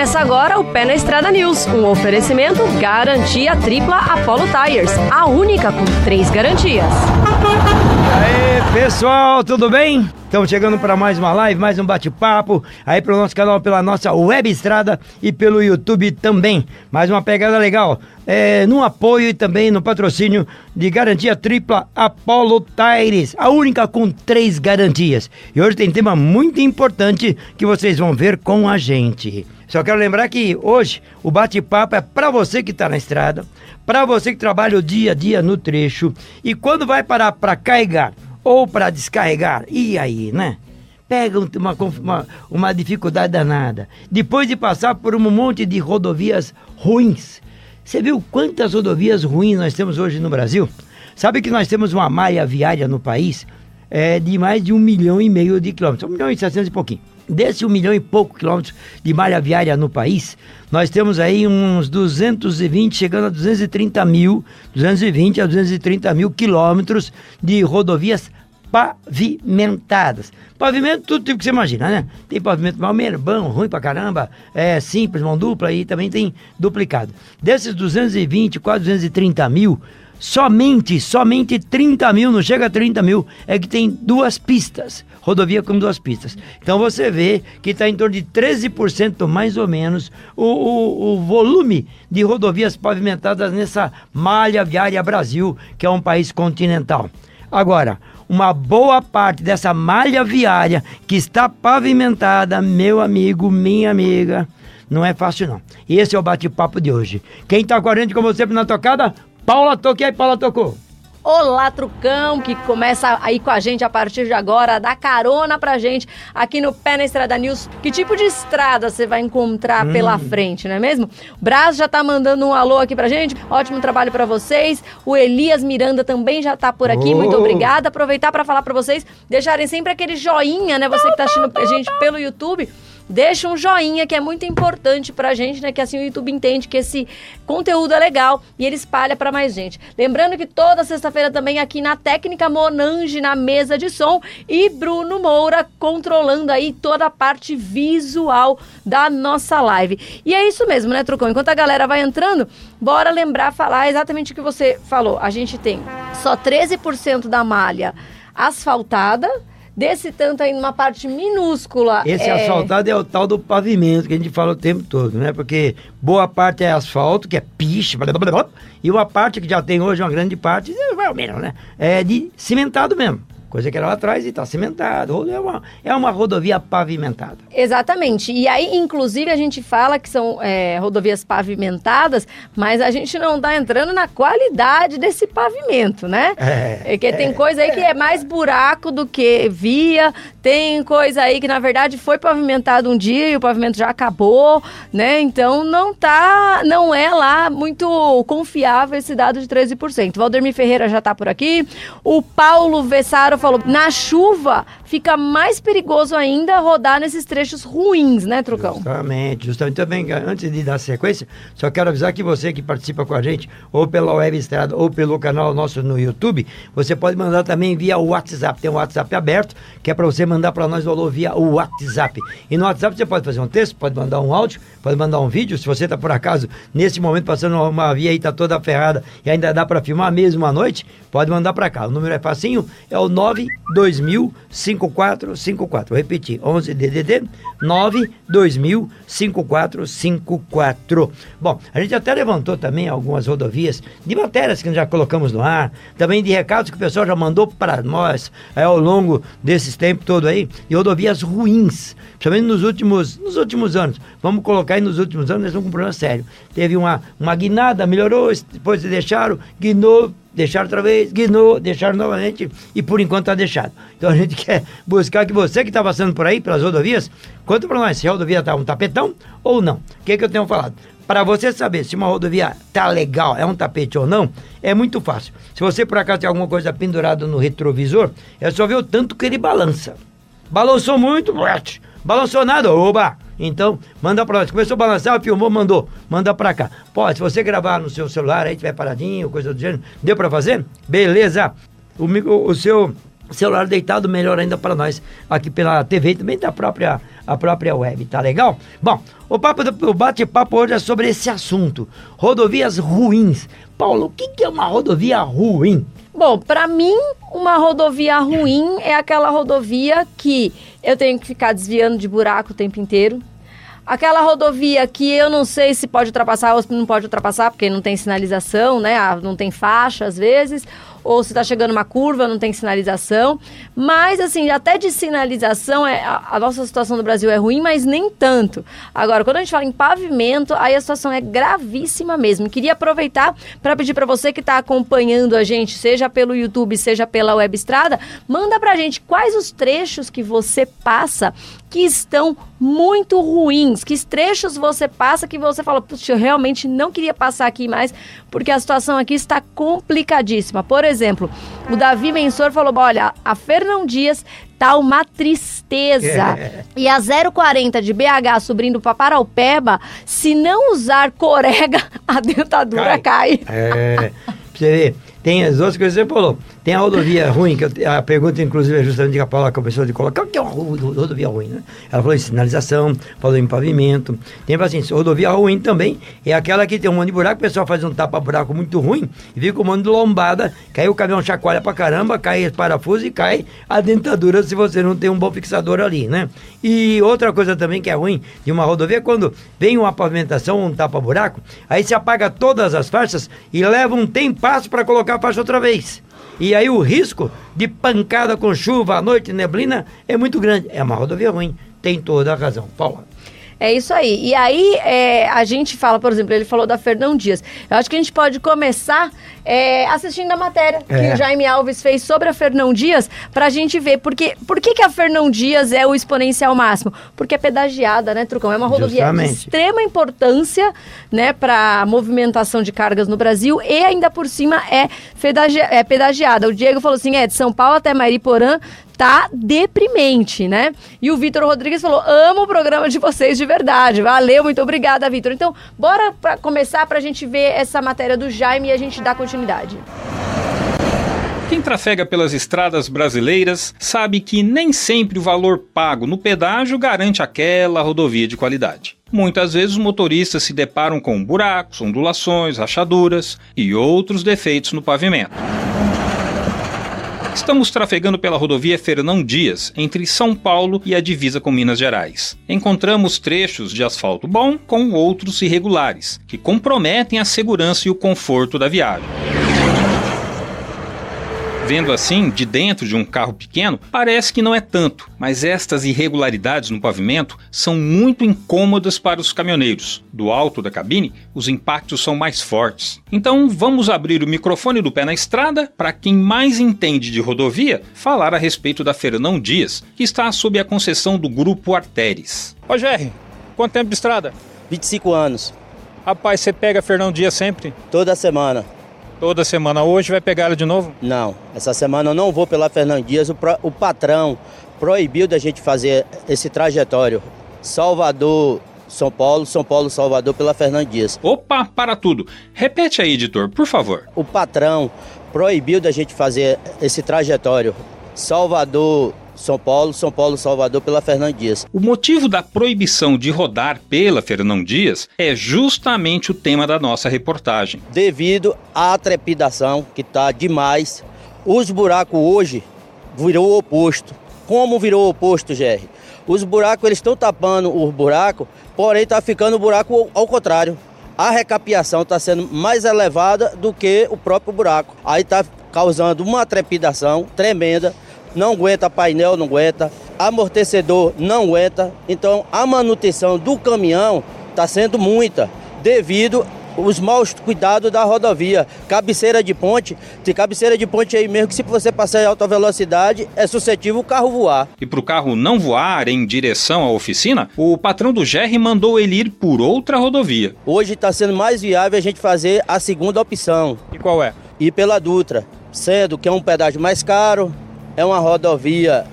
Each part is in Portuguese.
Começa agora o Pé na Estrada News, um oferecimento garantia tripla Apollo Tires, a única com três garantias. Aê, pessoal, tudo bem? Estamos chegando para mais uma live, mais um bate-papo, aí pelo nosso canal, pela nossa web estrada e pelo YouTube também. Mais uma pegada legal, é, no apoio e também no patrocínio de garantia tripla Apollo Tires, a única com três garantias. E hoje tem tema muito importante que vocês vão ver com a gente. Só quero lembrar que hoje o bate-papo é para você que está na estrada, para você que trabalha o dia a dia no trecho e quando vai parar para carregar ou para descarregar, e aí, né? Pega uma, uma, uma dificuldade danada. Depois de passar por um monte de rodovias ruins. Você viu quantas rodovias ruins nós temos hoje no Brasil? Sabe que nós temos uma malha viária no país é, de mais de um milhão e meio de quilômetros. Um milhão e setecentos e pouquinho. Desse um milhão e pouco quilômetros de malha viária no país, nós temos aí uns 220, chegando a 230 mil, 220 a 230 mil quilômetros de rodovias pavimentadas. Pavimento, tudo tipo que você imagina, né? Tem pavimento mal bom, ruim pra caramba, é simples, mão dupla e também tem duplicado. Desses 220, quase 230 mil, somente, somente 30 mil, não chega a 30 mil, é que tem duas pistas, rodovia com duas pistas. Então você vê que está em torno de 13% mais ou menos o, o, o, volume de rodovias pavimentadas nessa malha viária Brasil, que é um país continental. Agora, uma boa parte dessa malha viária que está pavimentada, meu amigo, minha amiga, não é fácil não. Esse é o bate-papo de hoje. Quem está com a gente, como sempre, na tocada, Paula Toque aí, Paula tocou. Olá, Trucão, que começa aí com a gente a partir de agora, dá carona pra gente aqui no Pé na Estrada News. Que tipo de estrada você vai encontrar hum. pela frente, não é mesmo? O Braz já tá mandando um alô aqui pra gente, ótimo trabalho para vocês. O Elias Miranda também já tá por aqui, oh. muito obrigada. Aproveitar para falar para vocês, deixarem sempre aquele joinha, né? Você que tá assistindo a gente pelo YouTube deixa um joinha que é muito importante pra gente, né? Que assim o YouTube entende que esse conteúdo é legal e ele espalha para mais gente. Lembrando que toda sexta-feira também aqui na Técnica Monange na mesa de som e Bruno Moura controlando aí toda a parte visual da nossa live. E é isso mesmo, né, Trucão? Enquanto a galera vai entrando, bora lembrar falar exatamente o que você falou. A gente tem só 13% da malha asfaltada, desse tanto aí numa parte minúscula. Esse é... asfaltado é o tal do pavimento que a gente fala o tempo todo, né? Porque boa parte é asfalto, que é piche, blá, blá, blá, e uma parte que já tem hoje, uma grande parte, vai ao menos, né? É de cimentado mesmo. Coisa que era lá atrás e está cimentado. É uma, é uma rodovia pavimentada. Exatamente. E aí, inclusive, a gente fala que são é, rodovias pavimentadas, mas a gente não está entrando na qualidade desse pavimento, né? É. Porque é, tem coisa aí que é mais buraco do que via, tem coisa aí que, na verdade, foi pavimentado um dia e o pavimento já acabou, né? Então não tá, não é lá muito confiável esse dado de 13%. Valdemir Ferreira já está por aqui. O Paulo Vessaro falou, na chuva fica mais perigoso ainda rodar nesses trechos ruins, né, Trucão? Justamente, justamente. Também, antes de dar sequência, só quero avisar que você que participa com a gente, ou pela web estrada, ou pelo canal nosso no YouTube, você pode mandar também via WhatsApp. Tem um WhatsApp aberto, que é para você mandar para nós valor via o WhatsApp. E no WhatsApp você pode fazer um texto, pode mandar um áudio, pode mandar um vídeo. Se você está por acaso, nesse momento, passando uma via aí, está toda ferrada e ainda dá para filmar mesmo à noite, pode mandar para cá. O número é facinho, é o 9 92000 5454. Vou repetir, 11 DDD 92000 5454. Bom, a gente até levantou também algumas rodovias de matérias que já colocamos no ar, também de recados que o pessoal já mandou para nós é, ao longo desses tempos todo aí, de rodovias ruins, principalmente nos últimos, nos últimos anos. Vamos colocar aí nos últimos anos, nós estamos com um problema sério. Teve uma, uma guinada, melhorou, depois deixaram, guinou, deixaram outra vez, guinou, deixaram novamente e por enquanto está deixado. Então a gente quer buscar que você que está passando por aí, pelas rodovias, conta para nós se a rodovia está um tapetão ou não. O que, que eu tenho falado? Para você saber se uma rodovia tá legal, é um tapete ou não, é muito fácil. Se você por acaso tem alguma coisa pendurada no retrovisor, é só ver o tanto que ele balança. Balançou muito, balançou nada, oba! Então, manda para nós. Começou a balançar, filmou, mandou. Manda para cá. Pode, se você gravar no seu celular, aí tiver paradinho, coisa do gênero, deu para fazer? Beleza. O, o, o seu celular deitado, melhor ainda para nós, aqui pela TV e também da própria a própria web, tá legal? Bom, o papo do o bate-papo hoje é sobre esse assunto, rodovias ruins. Paulo, o que, que é uma rodovia ruim? Bom, para mim, uma rodovia ruim é aquela rodovia que eu tenho que ficar desviando de buraco o tempo inteiro. Aquela rodovia que eu não sei se pode ultrapassar ou se não pode ultrapassar, porque não tem sinalização, né? Ah, não tem faixa às vezes ou se está chegando uma curva, não tem sinalização. Mas, assim, até de sinalização, é, a, a, nossa situação no Brasil é ruim, mas nem tanto. Agora, quando a gente fala em pavimento, aí a situação é gravíssima mesmo. Queria aproveitar para pedir para você que está acompanhando a gente, seja pelo YouTube, seja pela Web Estrada, manda para a gente quais os trechos que você passa que estão muito ruins, que trechos você passa que você fala, puxa, eu realmente não queria passar aqui mais, porque a situação aqui está complicadíssima. Por exemplo, o Davi Mensor falou: olha, a Fernão Dias tá uma tristeza. É. E a 040 de BH subindo para Paraupeba, se não usar corega, a dentadura cai. cai. É, tem as outras coisas que você falou. Tem a rodovia ruim, que eu, a pergunta, inclusive, é justamente que a Paula começou de colocar. O que é uma rodovia ruim, né? Ela falou em sinalização, falou em pavimento. Tem assim, rodovia ruim também é aquela que tem um monte de buraco, o pessoal faz um tapa-buraco muito ruim e fica um monte de lombada, cai o caminhão chacoalha pra caramba, cai os parafusos e cai a dentadura se você não tem um bom fixador ali, né? E outra coisa também que é ruim de uma rodovia é quando vem uma pavimentação, um tapa-buraco, aí se apaga todas as faixas e leva um tempasso para colocar a faixa outra vez. E aí o risco de pancada com chuva à noite, neblina, é muito grande. É uma rodovia ruim. Tem toda a razão. Paula. É isso aí. E aí é, a gente fala, por exemplo, ele falou da Fernão Dias. Eu acho que a gente pode começar é, assistindo a matéria é. que o Jaime Alves fez sobre a Fernão Dias para a gente ver. Porque, por que, que a Fernão Dias é o exponencial máximo? Porque é pedagiada, né, Trucão? É uma rodovia Justamente. de extrema importância né, para a movimentação de cargas no Brasil e ainda por cima é, é pedagiada. O Diego falou assim: é de São Paulo até Mariporã tá deprimente, né? E o Vitor Rodrigues falou: amo o programa de vocês de verdade. Valeu, muito obrigada, Vitor. Então, bora pra começar para a gente ver essa matéria do Jaime e a gente dar continuidade. Quem trafega pelas estradas brasileiras sabe que nem sempre o valor pago no pedágio garante aquela rodovia de qualidade. Muitas vezes os motoristas se deparam com buracos, ondulações, rachaduras e outros defeitos no pavimento. Estamos trafegando pela rodovia Fernão Dias, entre São Paulo e a divisa com Minas Gerais. Encontramos trechos de asfalto bom com outros irregulares, que comprometem a segurança e o conforto da viagem. Vendo assim, de dentro de um carro pequeno, parece que não é tanto, mas estas irregularidades no pavimento são muito incômodas para os caminhoneiros. Do alto da cabine, os impactos são mais fortes. Então, vamos abrir o microfone do pé na estrada para quem mais entende de rodovia falar a respeito da Fernão Dias, que está sob a concessão do grupo Arteres. Ô Jerry, quanto tempo de estrada? 25 anos. Rapaz, você pega Fernão Dias sempre? Toda semana. Toda semana. Hoje vai pegar ela de novo? Não, essa semana eu não vou pela Fernando Dias. O, pro, o patrão proibiu da gente fazer esse trajetório. Salvador, São Paulo, São Paulo, Salvador pela Fernando Dias. Opa, para tudo. Repete aí, editor, por favor. O patrão proibiu da gente fazer esse trajetório. Salvador, são Paulo, São Paulo, Salvador pela Fernão Dias. O motivo da proibição de rodar pela Fernão Dias é justamente o tema da nossa reportagem. Devido à trepidação que está demais, os buracos hoje virou o oposto. Como virou o oposto, Jerry? Os buracos eles estão tapando o buraco, porém está ficando o buraco ao contrário. A recapiação está sendo mais elevada do que o próprio buraco. Aí está causando uma trepidação tremenda não aguenta painel, não aguenta, amortecedor não aguenta. Então a manutenção do caminhão está sendo muita devido os maus cuidados da rodovia. Cabeceira de ponte, tem cabeceira de ponte aí mesmo que se você passar em alta velocidade é suscetível o carro voar. E para o carro não voar em direção à oficina, o patrão do GR mandou ele ir por outra rodovia. Hoje está sendo mais viável a gente fazer a segunda opção. E qual é? Ir pela Dutra, sendo que é um pedágio mais caro, é uma rodovia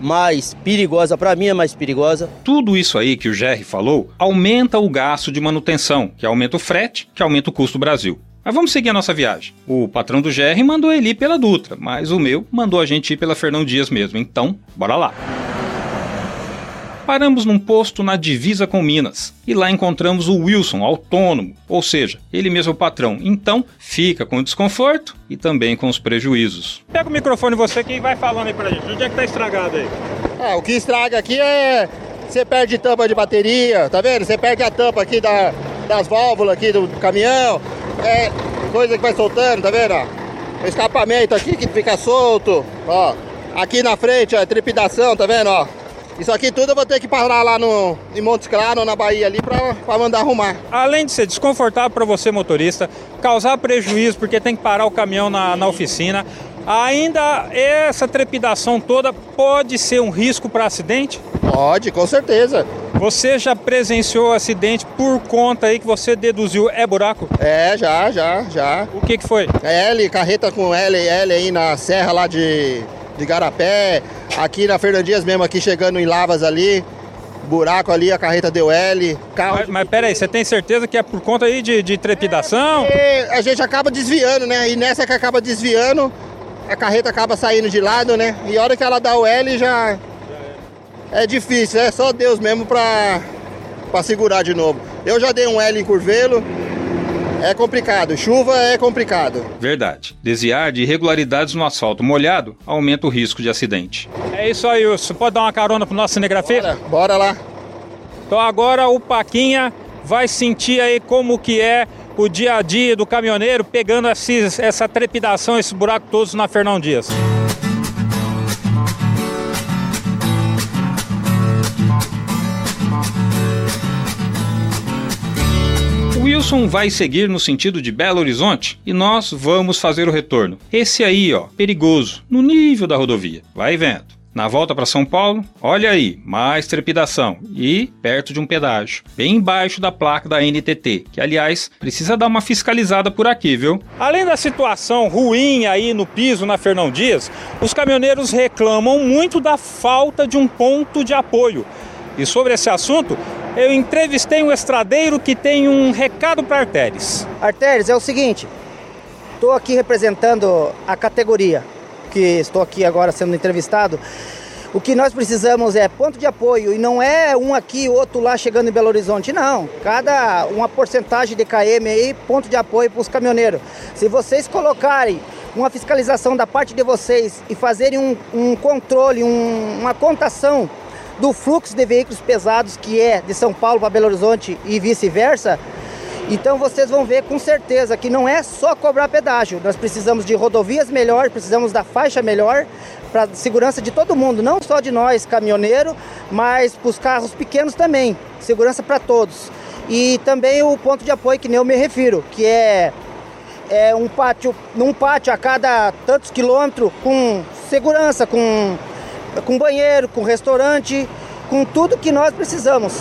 mais perigosa, para mim é mais perigosa. Tudo isso aí que o Jerry falou aumenta o gasto de manutenção, que aumenta o frete, que aumenta o custo do Brasil. Mas vamos seguir a nossa viagem. O patrão do GR mandou ele ir pela Dutra, mas o meu mandou a gente ir pela Fernão Dias mesmo. Então, bora lá. Paramos num posto na divisa com Minas e lá encontramos o Wilson, autônomo, ou seja, ele mesmo é o patrão. Então, fica com o desconforto e também com os prejuízos. Pega o microfone você que vai falando aí pra gente. Onde é que tá estragado aí? É, o que estraga aqui é você perde tampa de bateria, tá vendo? Você perde a tampa aqui da, das válvulas aqui do caminhão. É coisa que vai soltando, tá vendo? O escapamento aqui que fica solto, ó. Aqui na frente, ó, trepidação, tá vendo, ó? Isso aqui tudo eu vou ter que parar lá no, em Montes Claros, na Bahia ali, pra, pra mandar arrumar. Além de ser desconfortável para você, motorista, causar prejuízo porque tem que parar o caminhão na, na oficina, ainda essa trepidação toda pode ser um risco para acidente? Pode, com certeza. Você já presenciou acidente por conta aí que você deduziu é buraco? É, já, já, já. O que que foi? É L, carreta com L, L aí na serra lá de, de Garapé, aqui na Fernandias mesmo, aqui chegando em Lavas ali, buraco ali, a carreta deu L. Carro Mas, mas peraí, você tem certeza que é por conta aí de, de trepidação? E a gente acaba desviando, né? E nessa que acaba desviando, a carreta acaba saindo de lado, né? E a hora que ela dá o L já. É difícil, é só Deus mesmo pra, pra segurar de novo. Eu já dei um L em curvelo, é complicado. Chuva é complicado. Verdade. Desviar de irregularidades no asfalto molhado aumenta o risco de acidente. É isso aí, Wilson. Pode dar uma carona pro nosso cinegrafista? Bora, bora lá. Então agora o Paquinha vai sentir aí como que é o dia a dia do caminhoneiro pegando esses, essa trepidação, esse buraco todos na Fernão Dias. Wilson vai seguir no sentido de Belo Horizonte e nós vamos fazer o retorno. Esse aí, ó, perigoso, no nível da rodovia. Vai vendo. Na volta para São Paulo, olha aí, mais trepidação e perto de um pedágio, bem embaixo da placa da NTT, que aliás precisa dar uma fiscalizada por aqui, viu? Além da situação ruim aí no piso na Fernão Dias, os caminhoneiros reclamam muito da falta de um ponto de apoio. E sobre esse assunto, eu entrevistei um estradeiro que tem um recado para Artéres. Artéres, é o seguinte, estou aqui representando a categoria que estou aqui agora sendo entrevistado. O que nós precisamos é ponto de apoio e não é um aqui, outro lá chegando em Belo Horizonte, não. Cada uma porcentagem de KM aí, ponto de apoio para os caminhoneiros. Se vocês colocarem uma fiscalização da parte de vocês e fazerem um, um controle, um, uma contação do fluxo de veículos pesados que é de São Paulo para Belo Horizonte e vice-versa, então vocês vão ver com certeza que não é só cobrar pedágio. Nós precisamos de rodovias melhores, precisamos da faixa melhor para segurança de todo mundo, não só de nós caminhoneiro, mas para os carros pequenos também. Segurança para todos. E também o ponto de apoio que nem eu me refiro, que é é um pátio, num pátio a cada tantos quilômetros com segurança, com com banheiro, com restaurante, com tudo que nós precisamos.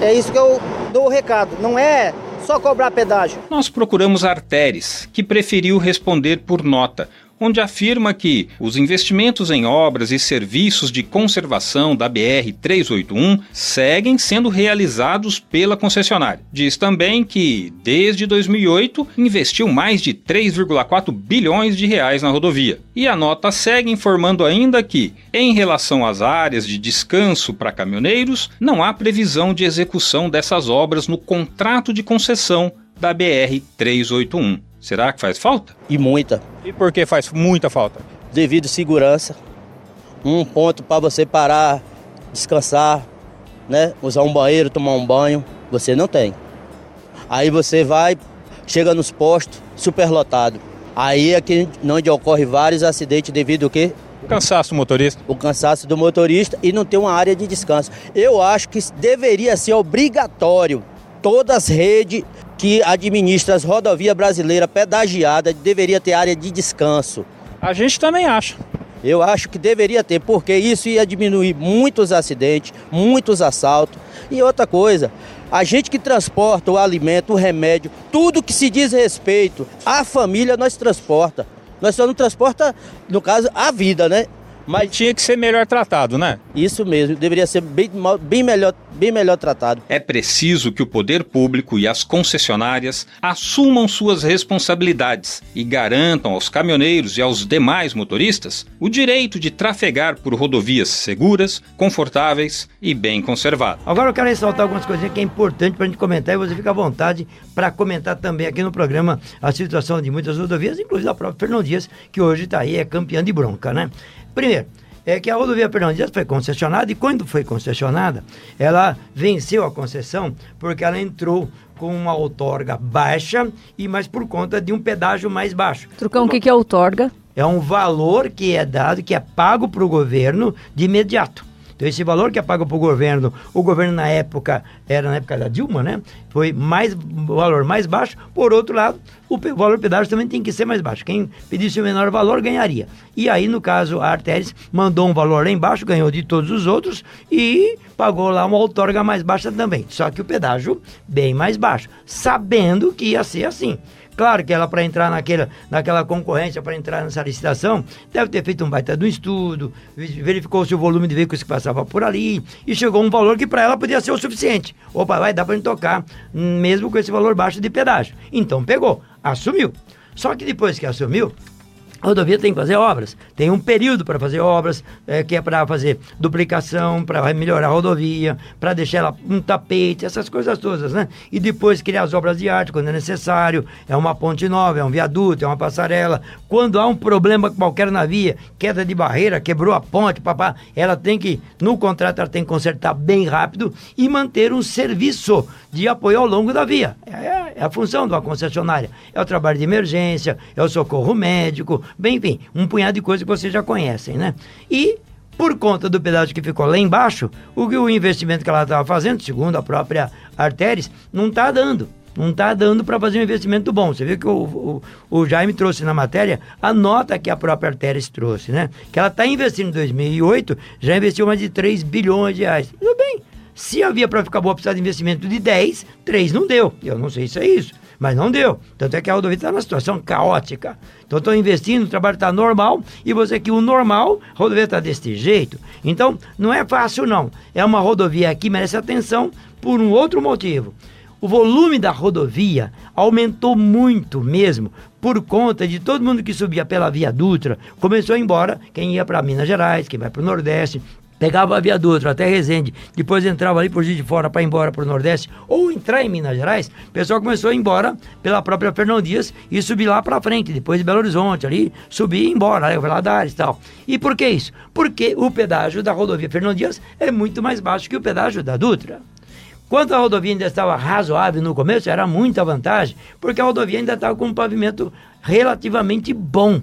É isso que eu dou o recado. Não é só cobrar pedágio. Nós procuramos Arteres, que preferiu responder por nota, onde afirma que os investimentos em obras e serviços de conservação da BR 381 seguem sendo realizados pela concessionária. Diz também que, desde 2008, investiu mais de 3,4 bilhões de reais na rodovia. E a nota segue informando ainda que, em relação às áreas de descanso para caminhoneiros, não há previsão de execução dessas obras no contrato de concessão da BR 381. Será que faz falta? E muita. E por que faz muita falta? Devido à segurança. Um ponto para você parar, descansar, né? Usar um banheiro, tomar um banho. Você não tem. Aí você vai, chega nos postos, superlotado. Aí é que onde ocorre vários acidentes devido ao quê? Cansaço do motorista. O cansaço do motorista e não ter uma área de descanso. Eu acho que deveria ser obrigatório todas as redes que administra as rodovias brasileiras pedagiadas deveria ter área de descanso. A gente também acha. Eu acho que deveria ter, porque isso ia diminuir muitos acidentes, muitos assaltos. E outra coisa, a gente que transporta o alimento, o remédio, tudo que se diz respeito à família, nós transporta. Nós só não transporta, no caso, a vida, né? Mas tinha que ser melhor tratado, né? Isso mesmo, deveria ser bem, bem, melhor, bem melhor tratado. É preciso que o poder público e as concessionárias assumam suas responsabilidades e garantam aos caminhoneiros e aos demais motoristas o direito de trafegar por rodovias seguras, confortáveis e bem conservadas. Agora eu quero ressaltar algumas coisinhas que é importante para a gente comentar e você fica à vontade para comentar também aqui no programa a situação de muitas rodovias, inclusive a própria Fernão Dias, que hoje está aí, é campeã de bronca, né? Primeiro, é que a rodovia Fernão Dias foi concessionada e quando foi concessionada, ela venceu a concessão porque ela entrou com uma outorga baixa e mais por conta de um pedágio mais baixo. Trucão, o que, que é outorga? É um valor que é dado, que é pago para o governo de imediato. Então, esse valor que é pago para o governo, o governo na época, era na época da Dilma, né? Foi mais valor mais baixo. Por outro lado, o valor do pedágio também tem que ser mais baixo. Quem pedisse o menor valor ganharia. E aí, no caso, a Arteres mandou um valor lá embaixo, ganhou de todos os outros e pagou lá uma outorga mais baixa também. Só que o pedágio bem mais baixo, sabendo que ia ser assim. Claro que ela, para entrar naquela, naquela concorrência, para entrar nessa licitação, deve ter feito um baita do estudo, verificou se o volume de veículos que passava por ali e chegou um valor que para ela podia ser o suficiente. Opa, vai dar para gente tocar, mesmo com esse valor baixo de pedágio. Então pegou, assumiu. Só que depois que assumiu, a rodovia tem que fazer obras. Tem um período para fazer obras, é, que é para fazer duplicação, para melhorar a rodovia, para deixar ela um tapete, essas coisas todas, né? E depois criar as obras de arte quando é necessário. É uma ponte nova, é um viaduto, é uma passarela. Quando há um problema qualquer na via, queda de barreira, quebrou a ponte, papá, ela tem que, no contrato, ela tem que consertar bem rápido e manter um serviço de apoio ao longo da via. É, é a função de uma concessionária. É o trabalho de emergência, é o socorro médico, Bem, enfim, um punhado de coisas que vocês já conhecem, né? E por conta do pedágio que ficou lá embaixo, o, o investimento que ela estava fazendo, segundo a própria Arteres, não está dando. Não está dando para fazer um investimento bom. Você viu que o, o, o, Jaime trouxe na matéria a nota que a própria Arteres trouxe, né? Que ela está investindo em 2008, já investiu mais de 3 bilhões de reais. Tudo bem. Se havia para ficar boa precisar de investimento de 10, 3 não deu. Eu não sei se é isso mas não deu. Tanto é que a rodovia está numa situação caótica. Então estou investindo, o trabalho está normal e você que o normal, a rodovia está deste jeito. Então não é fácil não. É uma rodovia que merece atenção por um outro motivo. O volume da rodovia aumentou muito mesmo por conta de todo mundo que subia pela Via Dutra. Começou a ir embora quem ia para Minas Gerais, quem vai para o Nordeste, pegava a Via Dutra até Resende, depois entrava ali por Juiz de Fora para ir embora para o Nordeste, ou entrar em Minas Gerais, o pessoal começou a ir embora pela própria Fernão Dias e subir lá para frente, depois de Belo Horizonte ali, subir e ir embora, aí Valadares e tal. E por que isso? Porque o pedágio da rodovia Fernão Dias é muito mais baixo que o pedágio da Dutra. Quando a rodovia ainda estava razoável no começo, era muita vantagem, porque a rodovia ainda estava com um pavimento relativamente bom.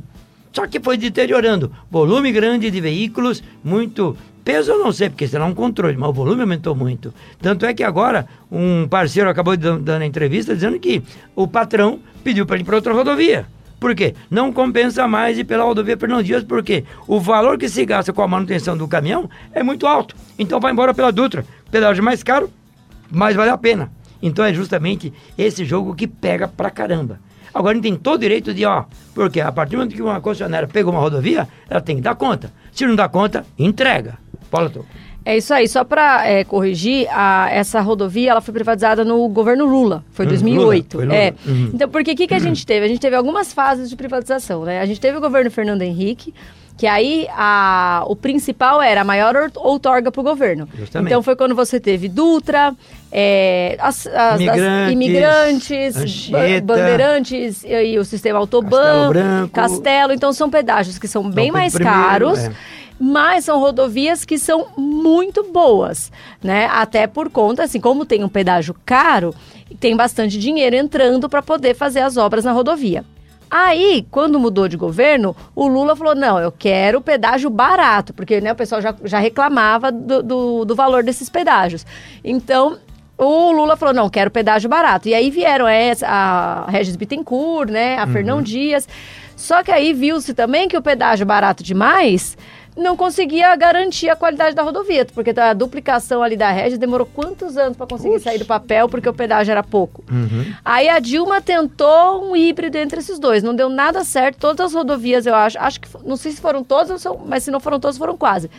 Só que foi deteriorando. Volume grande de veículos, muito Peso eu não sei, porque será um controle, mas o volume aumentou muito. Tanto é que agora um parceiro acabou dando a entrevista dizendo que o patrão pediu para ir para outra rodovia. Por quê? Não compensa mais ir pela rodovia Fernão Dias, porque o valor que se gasta com a manutenção do caminhão é muito alto. Então vai embora pela Dutra. Pedágio mais caro, mais vale a pena. Então é justamente esse jogo que pega pra caramba. Agora ele tem todo o direito de, ó, porque a partir do momento que uma concessionária pegou uma rodovia, ela tem que dar conta. Se não dá conta, entrega. Fala, tu. É isso aí, só para é, corrigir, a, essa rodovia ela foi privatizada no governo Lula, foi em 2008. Hum, Lula, Lula. É. Uhum. Então, porque o que, que a gente teve? A gente teve algumas fases de privatização, né? A gente teve o governo Fernando Henrique, que aí a, o principal era a maior outorga para o governo. Justamente. Então foi quando você teve Dutra, é, as, as, imigrantes, as imigrantes Anchieta, bandeirantes e, e, o sistema Autoban, Castelo, Branco, Castelo. Então são pedágios que são bem mais primeiro, caros. É mas são rodovias que são muito boas, né? Até por conta, assim, como tem um pedágio caro, tem bastante dinheiro entrando para poder fazer as obras na rodovia. Aí, quando mudou de governo, o Lula falou: não, eu quero pedágio barato, porque né, o pessoal já, já reclamava do, do, do valor desses pedágios. Então, o Lula falou: não, quero pedágio barato. E aí vieram essa, a Regis Bittencourt, né? A uhum. Fernão Dias. Só que aí viu-se também que o pedágio barato demais não conseguia garantir a qualidade da rodovia, porque a duplicação ali da rede demorou quantos anos para conseguir sair do papel, porque o pedágio era pouco. Uhum. Aí a Dilma tentou um híbrido entre esses dois, não deu nada certo. Todas as rodovias, eu acho, acho que não sei se foram todas, mas se não foram todas, foram quase.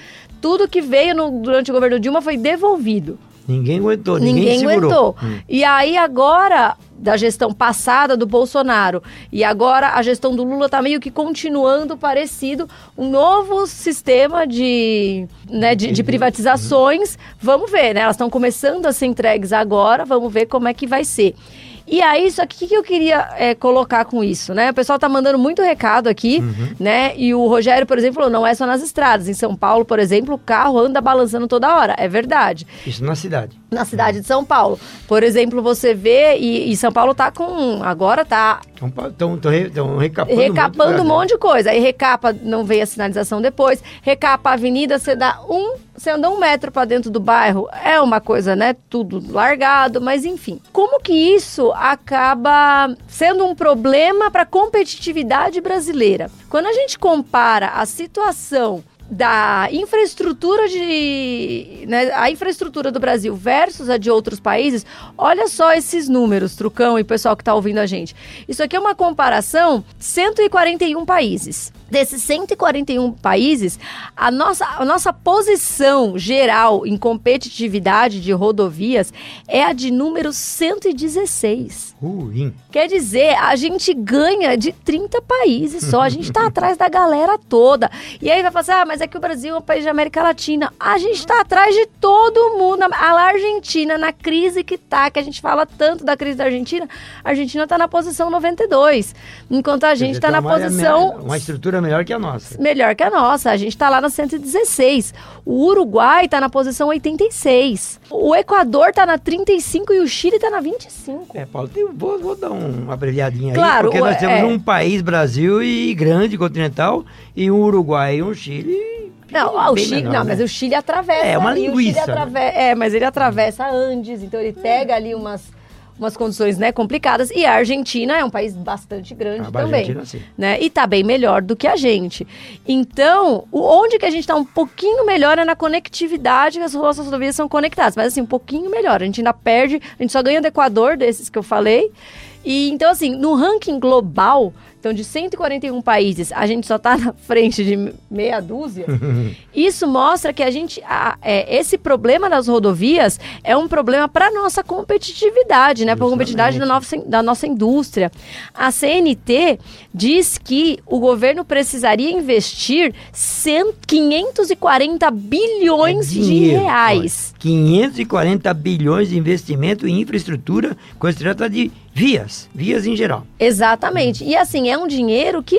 Tudo que veio no, durante o governo Dilma foi devolvido. Ninguém aguentou, ninguém, Ninguém segurou. aguentou. Hum. E aí agora, da gestão passada do Bolsonaro, e agora a gestão do Lula tá meio que continuando parecido, um novo sistema de, né, de, de privatizações. Vamos ver, né? Elas estão começando a ser entregues agora, vamos ver como é que vai ser. E aí, só que o que, que eu queria é, colocar com isso, né? O pessoal tá mandando muito recado aqui, né? E o Rogério, por exemplo, falou, não é só nas estradas. Em São Paulo, por exemplo, o carro anda balançando toda hora. É verdade Isso na cidade. na cidade de São Paulo. Por exemplo, você vê, e, e São Paulo tá com. Agora tá Estão recapando, recapando um monte de coisa. Aí recapa, não veio a sinalização depois. Recapa a avenida, você dá um. Você anda um metro para dentro do bairro. É uma coisa, né? Tudo largado, mas enfim. Como que isso acaba sendo um problema para a competitividade brasileira? Quando a gente compara a situação da infraestrutura de né, a infraestrutura do Brasil versus a de outros países, olha só esses números, Trucão e pessoal que está ouvindo a gente. Isso aqui é uma comparação 141 países. Desses 141 países, a nossa, a nossa posição geral em competitividade de rodovias é a de número 116. Ruim. Quer dizer, a gente ganha de 30 países só. A gente tá atrás da galera toda. E aí vai falar assim: ah, mas é que o Brasil é um país de América Latina. A gente tá atrás de todo mundo. A Argentina, na crise que tá, que a gente fala tanto da crise da Argentina, a Argentina tá na posição 92. Enquanto a gente tá tem na uma posição Uma estrutura melhor que a nossa. melhor que a nossa. A gente tá lá na 116. O Uruguai tá na posição 86. O Equador tá na 35 e o Chile tá na 25. É, Paulo, tem- vou, vou dar um- uma abreviadinha Claro, aí, porque nós temos é. um país, Brasil, e grande, continental, e um Uruguai e um Chile. Não, ah, o Chile, menor, não, né? mas o Chile atravessa. É, uma o Chile linguiça, né? atrave- É, mas ele atravessa Andes, então ele pega ali umas, umas condições né, complicadas. E a Argentina é um país bastante grande A também. Argentina, sim. Né? E tá bem melhor do que a gente. Então, onde que a gente tá um pouquinho melhor é na conectividade, que as nossas rodovias são conectadas. Mas assim, um pouquinho melhor. A gente ainda perde, a gente só ganha do Equador, desses que eu falei. E então, assim, no ranking global, então de 141 países, a gente só tá na frente de meia dúzia. Isso mostra que a gente. a- é, esse problema das rodovias é um problema para nossa competitividade, né? Para a competitividade da nossa, da nossa indústria. A CNT diz que o governo precisaria investir 100, 540 bilhões É de reais. olha, 540 bilhões de investimento em infraestrutura, quando se trata de vias, vias em geral. Exatamente. E assim, é um dinheiro que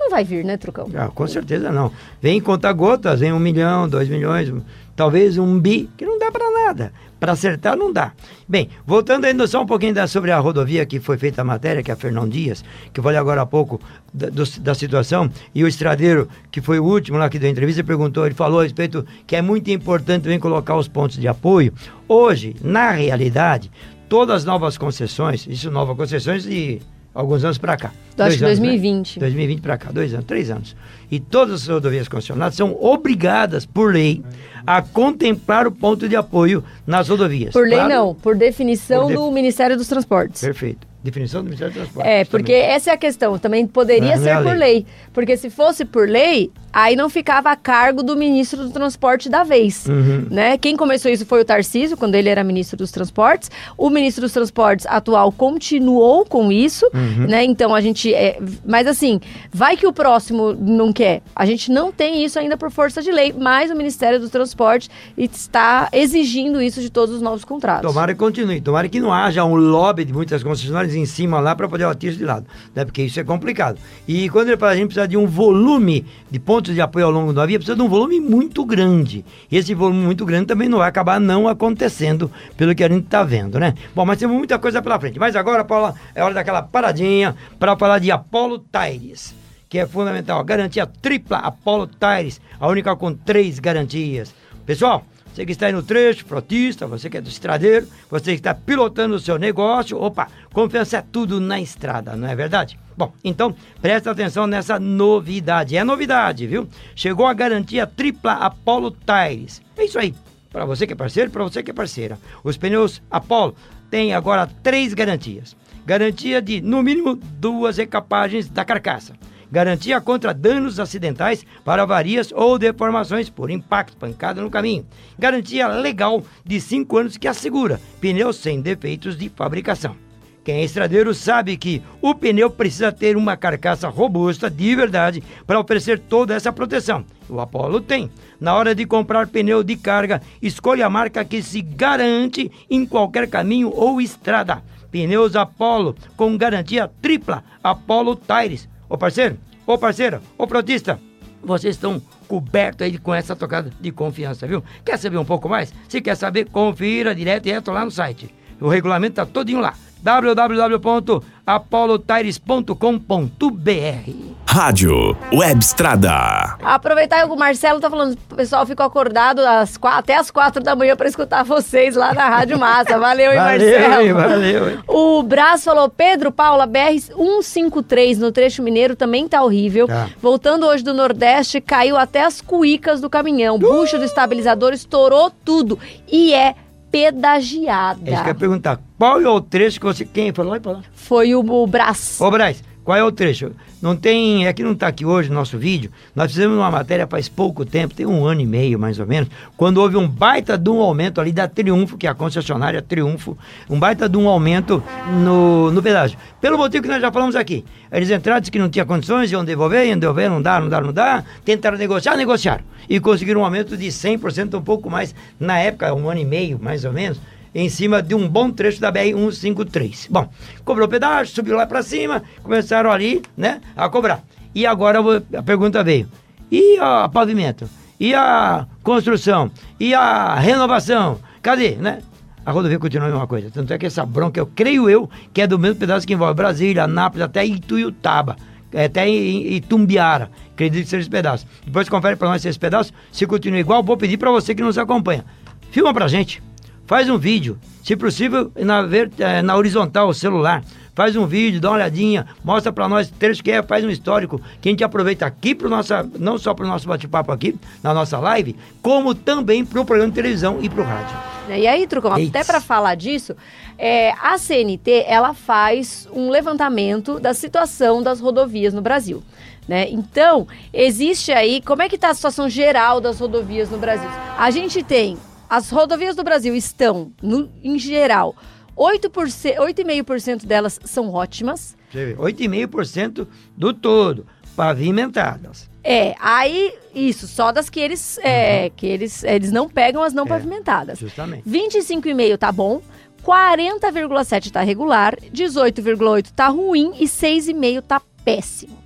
não vai vir, né, Trucão? Ah, com certeza não. Vem conta gotas, vem um milhão, dois milhões, talvez um bi, que não dá para nada. Para acertar não dá. Bem, voltando ainda só um pouquinho da, sobre a rodovia que foi feita a matéria, que é a Fernão Dias, que eu falei agora há pouco da, do- da situação, e o estradeiro, que foi o último lá que deu entrevista, perguntou, ele falou a respeito que é muito importante também colocar os pontos de apoio. Hoje, na realidade, todas as novas concessões, isso novas concessões de alguns anos para cá. Eu acho Dois que anos, né? 2020. 2020 para cá, dois anos, três anos. E todas as rodovias concessionárias são obrigadas, por lei, a contemplar o ponto de apoio nas rodovias. Por lei Claro? não, por definição Por def- do Ministério dos Transportes. Perfeito. Definição do Ministério do Transporte. É, porque essa é a questão. Também poderia Não, não é ser por lei. lei. Porque se fosse por lei, aí não ficava a cargo do ministro do Transporte da vez. Uhum. Né? Quem começou isso foi o Tarcísio, quando ele era ministro dos Transportes. O ministro dos Transportes atual continuou com isso. Uhum. Né? Então a gente. É, mas assim, vai que o próximo não quer. A gente não tem isso ainda por força de lei, mas o Ministério do Transporte está exigindo isso de todos os novos contratos. Tomara que continue. Tomara que não haja um lobby de muitas concessionárias em cima lá para poder bater isso de lado. Né? Porque isso é complicado. E quando ele fala, a gente precisa de um volume de pontos de apoio ao longo da via, precisa de um volume muito grande. E esse volume muito grande também não vai acabar não acontecendo, pelo que a gente está vendo, né? Bom, mas temos muita coisa pela frente. Mas agora, Paula, é hora daquela paradinha para falar de Apollo Tires. Que é fundamental, garantia tripla Apollo Tires, a única com três garantias. Pessoal, você que está aí no trecho, frotista, você que é do estradeiro, você que está pilotando o seu negócio, opa, confiança é tudo na estrada, não é verdade? Bom, então presta atenção nessa novidade. É novidade, viu? Chegou a garantia tripla Apollo Tires. É isso aí. Para você que é parceiro, para você que é parceira. Os pneus Apollo têm agora três garantias. Garantia de, no mínimo, duas recapagens da carcaça. Garantia contra danos acidentais para avarias ou deformações por impacto, pancada no caminho. Garantia legal de 5 anos que assegura pneus sem defeitos de fabricação. Quem é estradeiro sabe que o pneu precisa ter uma carcaça robusta de verdade para oferecer toda essa proteção. O Apollo tem. Na hora de comprar pneu de carga, escolha a marca que se garante em qualquer caminho ou estrada. Pneus Apollo com garantia tripla Apollo Tires. Ô parceiro, ô parceira, ô protista, vocês estão cobertos aí com essa tocada de confiança, viu? Quer saber um pouco mais? Se quer saber, confira direto e entra lá no site. O regulamento tá todinho lá www.apolotires.com.br Rádio Web Estrada. Aproveitar que o Marcelo tá falando, o pessoal ficou acordado às quatro, até as quatro da manhã para escutar vocês lá na Rádio Massa. Valeu, hein, Marcelo? Valeu, valeu. hein? O Brás falou, Pedro, Paula, BR 153 no trecho mineiro também tá horrível. Tá. Voltando hoje do Nordeste, caiu até as cuícas do caminhão. Bucha do estabilizador estourou tudo. E é pedagiada. Isso que eu ia perguntar. Qual é o trecho que você. Quem falou? Foi o, o Brás. Ô, Braz, qual é o trecho? Não tem. É que não está aqui hoje no nosso vídeo. Nós fizemos uma matéria faz pouco tempo, tem um ano e meio mais ou menos, quando houve um baita de um aumento ali da Triunfo, que é a concessionária Triunfo, um baita de um aumento no, no pedágio. Pelo motivo que nós já falamos aqui. Eles entraram, disse que não tinha condições, iam devolver, iam devolver, não dá, não dá, não dá. Tentaram negociar, negociaram. E conseguiram um aumento de 100%, um pouco mais, na época, um ano e meio mais ou menos em cima de um bom trecho da BR-153. Bom, cobrou pedágio, subiu lá para cima, começaram ali, né, a cobrar. E agora a pergunta veio: e a pavimento? E a construção? E a renovação? Cadê, né? A rodovia continua a mesma coisa. Tanto é que essa bronca, eu creio eu, que é do mesmo pedaço que envolve Brasília, Anápolis, até Ituiutaba, até em Itumbiara. Acredito que seja esse pedaço. Depois confere para nós se esse pedaço, se continua igual, vou pedir para você que nos acompanha. Filma pra gente. Faz um vídeo, se possível, na, eh, na horizontal, o celular. Faz um vídeo, dá uma olhadinha, mostra pra nós trecho que é, faz um histórico, que a gente aproveita aqui pro nossa, não só pro nosso bate-papo aqui, na nossa live, como também pro programa de televisão e pro rádio. E aí, Trucão, Eita. até para falar disso, é, a CNT ela faz um levantamento da situação das rodovias no Brasil. Né? Então, existe aí. Como é que está a situação geral das rodovias no Brasil? A gente tem. As rodovias do Brasil estão, no- em geral, 8%, 8,5% delas são ótimas. Você vê, 8,5% do todo, pavimentadas. É, aí, isso, só das que eles, é, que eles, eles não pegam as não pavimentadas. Justamente. 25,5 tá bom, 40,7 tá regular, 18,8 tá ruim e 6,5 tá péssimo.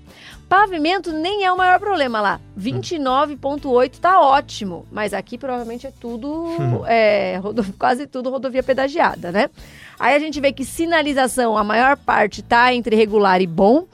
Pavimento nem é o maior problema lá. 29,8 tá ótimo. Mas aqui provavelmente é tudo, é, rodo- quase tudo rodovia pedagiada, né? Aí a gente vê que sinalização, a maior parte tá entre regular e bom.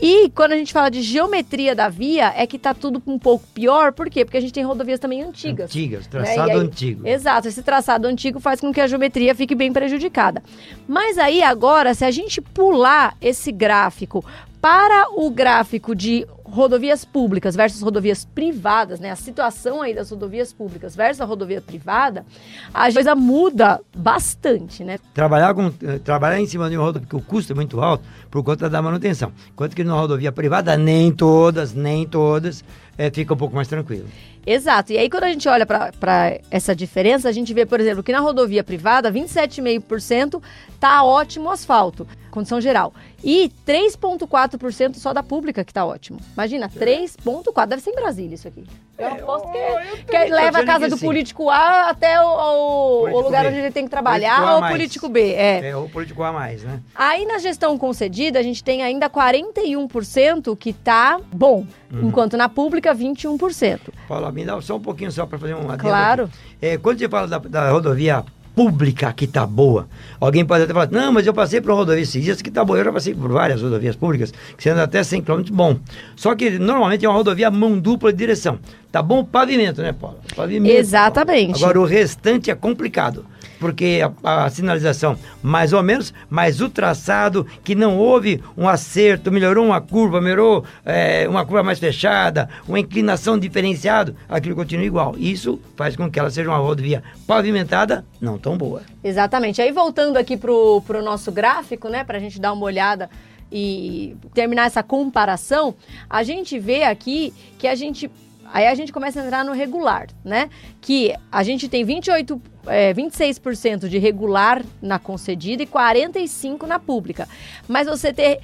E quando a gente fala de geometria da via, é que tá tudo um pouco pior. Por quê? Porque a gente tem rodovias também antigas. Antigas, né? traçado E aí- antigo. Exato, esse traçado antigo faz com que a geometria fique bem prejudicada. Mas aí agora, se a gente pular esse gráfico para o gráfico de rodovias públicas versus rodovias privadas, né? A situação aí das rodovias públicas versus a rodovia privada, a coisa muda bastante, né? Trabalhar, com, eh, trabalhar em cima de uma rodovia, porque o custo é muito alto por conta da manutenção. Enquanto que numa rodovia privada, nem todas, nem todas, eh, fica um pouco mais tranquilo. Exato. E aí, quando a gente olha para essa diferença, a gente vê, por exemplo, que na rodovia privada, 27,5% tá ótimo o asfalto, condição geral. E 3,4% só da pública que tá ótimo. Imagina, 3,4%. Deve ser em Brasília isso aqui. Eu aposto que, que leva a casa do político A até o, o- o Político lugar B. onde ele tem que Político trabalhar ou o político B. É. É, o político a mais, né? Aí na gestão concedida, a gente tem ainda 41% que tá bom, Uhum. enquanto na pública, 21%. Paulo, me dá só um pouquinho só para fazer um adendo Claro. É, quando você fala da, da rodovia pública que tá boa, alguém pode até falar, não, mas eu passei por uma rodovia esses dias que tá boa. Eu já passei por várias rodovias públicas, que você anda até 100 km bom. Só que normalmente é uma rodovia mão dupla de direção. Tá bom o pavimento, né, Paulo? Pavimento. Exatamente. Agora o restante é complicado. Porque a, a sinalização mais ou menos, mas o traçado que não houve um acerto, melhorou uma curva, melhorou é, uma curva mais fechada, uma inclinação diferenciada, aquilo continua igual. Isso faz com que ela seja uma rodovia pavimentada, não tão boa. Exatamente. Aí voltando aqui pro, pro nosso gráfico, né, pra gente dar uma olhada e terminar essa comparação, a gente vê aqui que a gente Aí a gente começa a entrar no regular, né? Que a gente tem 28, é, 26% de regular na concedida e 45% na pública. Mas você ter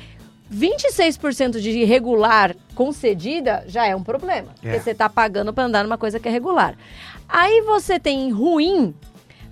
26% de irregular concedida já é um problema. É. Porque você está pagando para andar numa coisa que é regular. Aí você tem ruim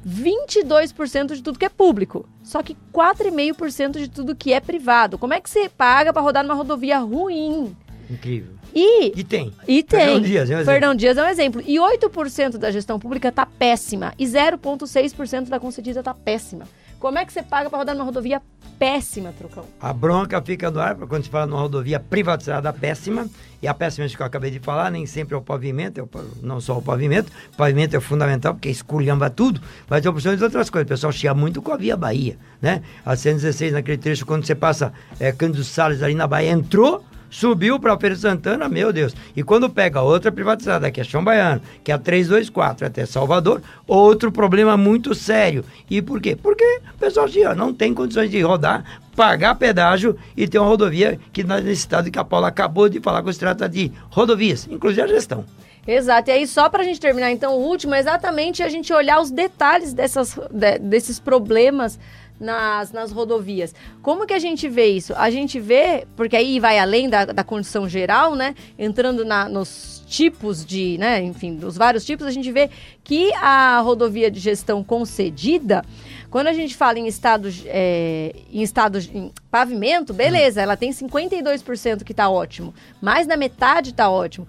22% de tudo que é público, só que 4,5% de tudo que é privado. Como é que você paga para rodar numa rodovia ruim? Incrível. E, e tem. E tem. Fernão Dias é um exemplo. Fernão Dias é um exemplo. E 8% da gestão pública está péssima. E 0,6% da concedida está péssima. Como é que você paga para rodar numa rodovia péssima, Trucão? A bronca fica no ar quando se fala numa rodovia privatizada péssima. E a péssima que eu acabei de falar, nem sempre é o pavimento, é o, não só o pavimento. O pavimento é fundamental porque esculhamba tudo, mas tem opções de outras coisas. O pessoal chia muito com a Via Bahia, né? A 116 naquele trecho, quando você passa é, Cândido Salles ali na Bahia, entrou, subiu para Feira Santana, meu Deus. E quando pega outra privatizada, que é Chão Baiano, que é a 324 até Salvador, outro problema muito sério. E por quê? Porque o pessoal ó, não tem condições de rodar, pagar pedágio e ter uma rodovia que nesse estado que a Paula acabou de falar, que se trata de rodovias, inclusive a gestão. Exato. E aí, só para a gente terminar, então, o último, é exatamente a gente olhar os detalhes dessas, de, desses problemas nas, nas rodovias. Como que a gente vê isso? A gente vê, porque aí vai além da, da condição geral, né? Entrando na, nos tipos de, né? Enfim, dos vários tipos, a gente vê que a rodovia de gestão concedida, quando a gente fala em estado, é, em estado em pavimento, beleza, ela tem 52% que está ótimo, mais da metade está ótimo.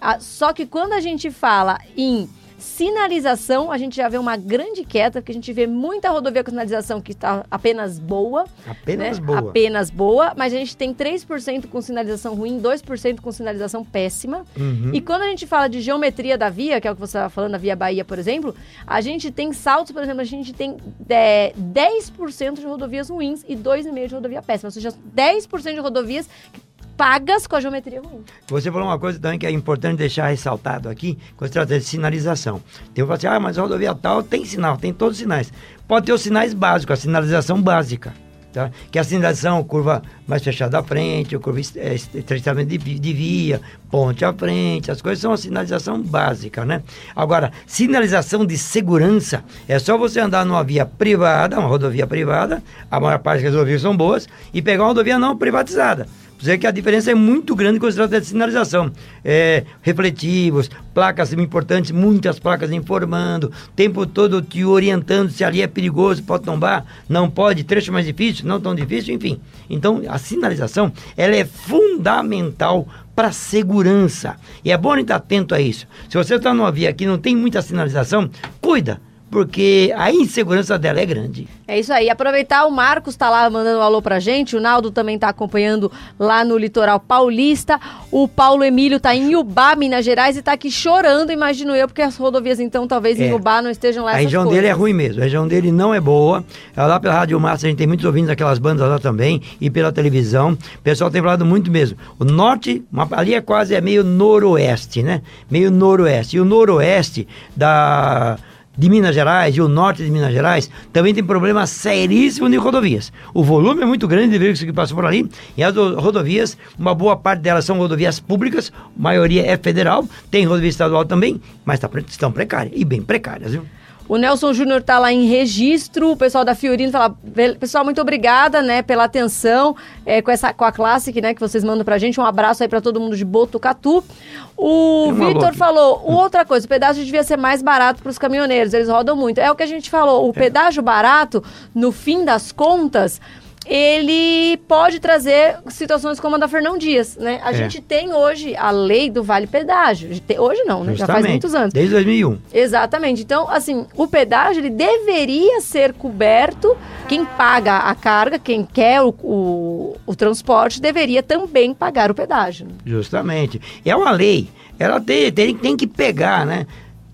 Ah, só que quando a gente fala em Sinalização, a gente já vê uma grande queda, porque a gente vê muita rodovia com sinalização que está apenas boa. Apenas né? boa. Apenas boa, mas a gente tem 3% com sinalização ruim, 2% com sinalização péssima. Uhum. E quando a gente fala de geometria da via, que é o que você estava falando, a Via Bahia, por exemplo, a gente tem saltos, por exemplo, a gente tem é, 10% de rodovias ruins e 2,5% de rodovia péssima. Ou seja, 10% de rodovias que pagas com a geometria ruim. Você falou uma coisa também que é importante deixar ressaltado aqui, quando se trata de sinalização. Tem um assim, ah, mas a rodovia tal tem sinal, tem todos os sinais. Pode ter os sinais básicos, a sinalização básica. Tá? Que é a sinalização, curva mais fechada à frente, curva é, estreitamento de, de via, ponte à frente, as coisas são a sinalização básica, né? Agora, sinalização de segurança é só você andar numa via privada, uma rodovia privada, a maior parte das rodovias são boas, e pegar uma rodovia não privatizada dizer que a diferença é muito grande quando se trata de sinalização. É, refletivos, placas importantes, muitas placas informando, tempo todo te orientando se ali é perigoso, pode tombar, não pode, trecho mais difícil, não tão difícil, enfim. Então, a sinalização, ela é fundamental para segurança. E é bom estar atento a isso. Se você está numa via que não tem muita sinalização, cuida porque a insegurança dela é grande. É isso aí. Aproveitar, o Marcos está lá mandando um alô pra gente, o Naldo também está acompanhando lá no litoral paulista, o Paulo Emílio está em Ubá, Minas Gerais, e está aqui chorando, imagino eu, porque as rodovias, então, talvez é. em Ubá não estejam lá A região coisas. dele é ruim mesmo, a região dele não é boa. É lá pela Rádio Massa a gente tem muitos ouvintes daquelas bandas lá também, e pela televisão. O pessoal tem falado muito mesmo. O norte, ali é quase é meio noroeste, né? Meio noroeste. E o noroeste da de Minas Gerais e o norte de Minas Gerais também tem problema seríssimo de rodovias. O volume é muito grande de veículos que passam por ali e as rodovias, uma boa parte delas são rodovias públicas, maioria é federal, tem rodovia estadual também, mas tá, estão precárias e bem precárias, viu? O Nelson Júnior está lá em registro. O pessoal da Fiorino fala: pessoal, muito obrigada, né, pela atenção é, com essa com a Classic, né, que vocês mandam pra gente. Um abraço aí para todo mundo de Botucatu. O Vitor falou: outra coisa, o pedágio devia ser mais barato para os caminhoneiros, eles rodam muito. É o que a gente falou: o é. pedágio barato, no fim das contas ele pode trazer situações como a da Fernão Dias, né? A é. gente tem hoje a lei do vale pedágio. Hoje não, né? Já faz muitos anos. Desde 2001. Exatamente. Então, assim, o pedágio ele deveria ser coberto. Quem paga a carga, quem quer o, o, o transporte, deveria também pagar o pedágio. Justamente. É uma lei. Ela tem, tem, tem que pegar, né?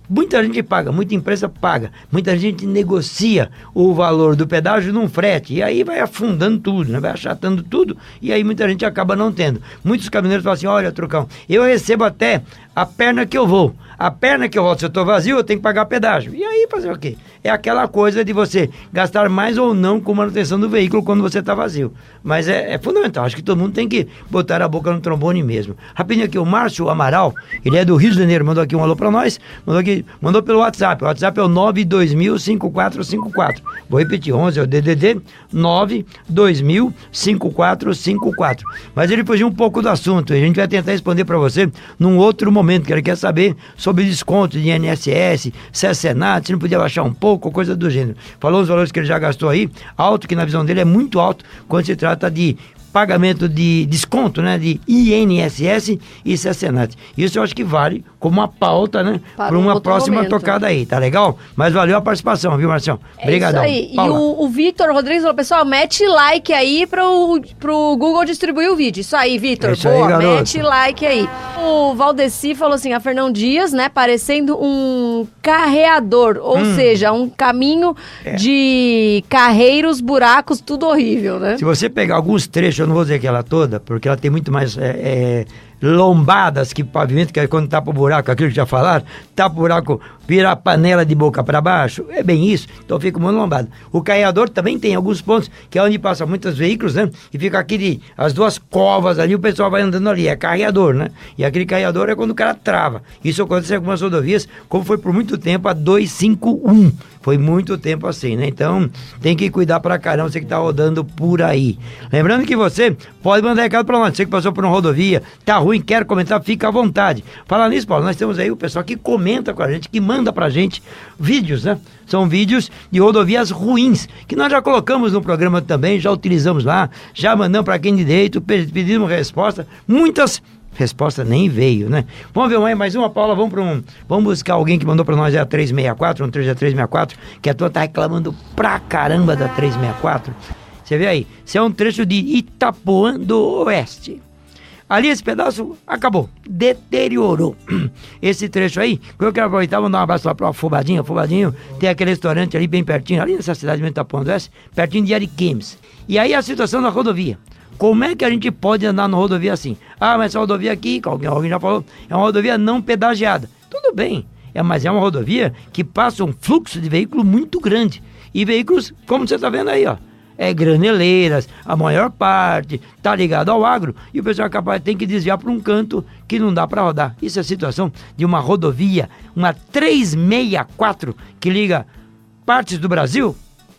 Muita gente paga, muita empresa paga, muita gente negocia o valor do pedágio num frete, e aí vai afundando tudo, né? vai achatando tudo, e aí muita gente acaba não tendo. Muitos caminhoneiros falam assim: olha, Trucão, eu recebo até a perna que eu vou. A perna que eu volto, se eu estou vazio, eu tenho que pagar pedágio. E aí fazer o quê? É aquela coisa de você gastar mais ou não com manutenção do veículo quando você está vazio. Mas é, é, fundamental, acho que todo mundo tem que botar a boca no trombone mesmo. Rapidinho aqui, o Márcio Amaral, ele é do Rio de Janeiro, mandou aqui um alô para nós, mandou aqui, mandou pelo WhatsApp. O WhatsApp é o 9205454. Vou repetir, 11 é o DDD 9205454. Mas ele fugiu um pouco do assunto, a gente vai tentar responder para você num outro momento, que ele quer saber sobre desconto de INSS, se é se não podia baixar um pouco, coisa do gênero. Falou os valores que ele já gastou aí, alto, que na visão dele é muito alto quando se trata de pagamento de desconto, né, de INSS e CSNAT. Isso eu acho que vale como uma pauta, né, para um uma próxima momento. tocada aí, tá legal? Mas valeu a participação, viu, Marcião? Obrigadão. É isso aí. Paula. E o, o Vitor Rodrigues falou, pessoal, mete like aí pro, pro Google distribuir o vídeo. Isso aí, Vitor. É Boa, aí, mete like aí. O Valdeci falou assim, a Fernão Dias, né, parecendo um carreador, ou hum. seja, um caminho é. de carreiros, buracos, tudo horrível, né? Se você pegar alguns trechos eu não vou dizer que ela toda, porque ela tem muito mais é, é, lombadas que pavimento, que é quando tapa o buraco, aquilo que já falaram, tapa o buraco, vira a panela de boca para baixo, é bem isso, então fica muito lombado. O caiador também tem alguns pontos, que é onde passa muitos veículos, né? E fica aquele, as duas covas ali, o pessoal vai andando ali, é carreador, né? E aquele carreador é quando o cara trava. Isso acontece em algumas rodovias, como foi por muito tempo a 251. Foi muito tempo assim, né? Então tem que cuidar pra caramba, você que tá rodando por aí. Lembrando que você pode mandar recado pra nós, você que passou por uma rodovia, tá ruim, quer comentar, fica à vontade. Falar nisso, Paulo, nós temos aí o pessoal que comenta com a gente, que manda pra gente vídeos, né? São vídeos de rodovias ruins, que nós já colocamos no programa também, já utilizamos lá, já mandamos para quem de direito, pedimos resposta. Muitas resposta nem veio, né? Vamos ver mais uma, Paula, vamos para um, vamos buscar alguém que mandou para nós é a 364, um 3 364, que a tua tá reclamando pra caramba da 364. Você vê aí, isso é um trecho de Itapuã do Oeste. Ali esse pedaço acabou, deteriorou. Esse trecho aí, eu quero aproveitar, mandar um abraço lá para o Afobadinho. Afobadinho tem aquele restaurante ali bem pertinho, ali nessa cidade de Itapuã do Oeste, pertinho de Ariquemes. E aí a situação da rodovia. Como é que a gente pode andar na rodovia assim? Ah, mas essa rodovia aqui, alguém, alguém já falou, é uma rodovia não pedagiada. Tudo bem, é, mas é uma rodovia que passa um fluxo de veículo muito grande. E veículos, como você está vendo aí, ó, é graneleiras, a maior parte está ligado ao agro e o pessoal é capaz tem que desviar para um canto que não dá para rodar. Isso é a situação de uma rodovia, uma 364 que liga partes do Brasil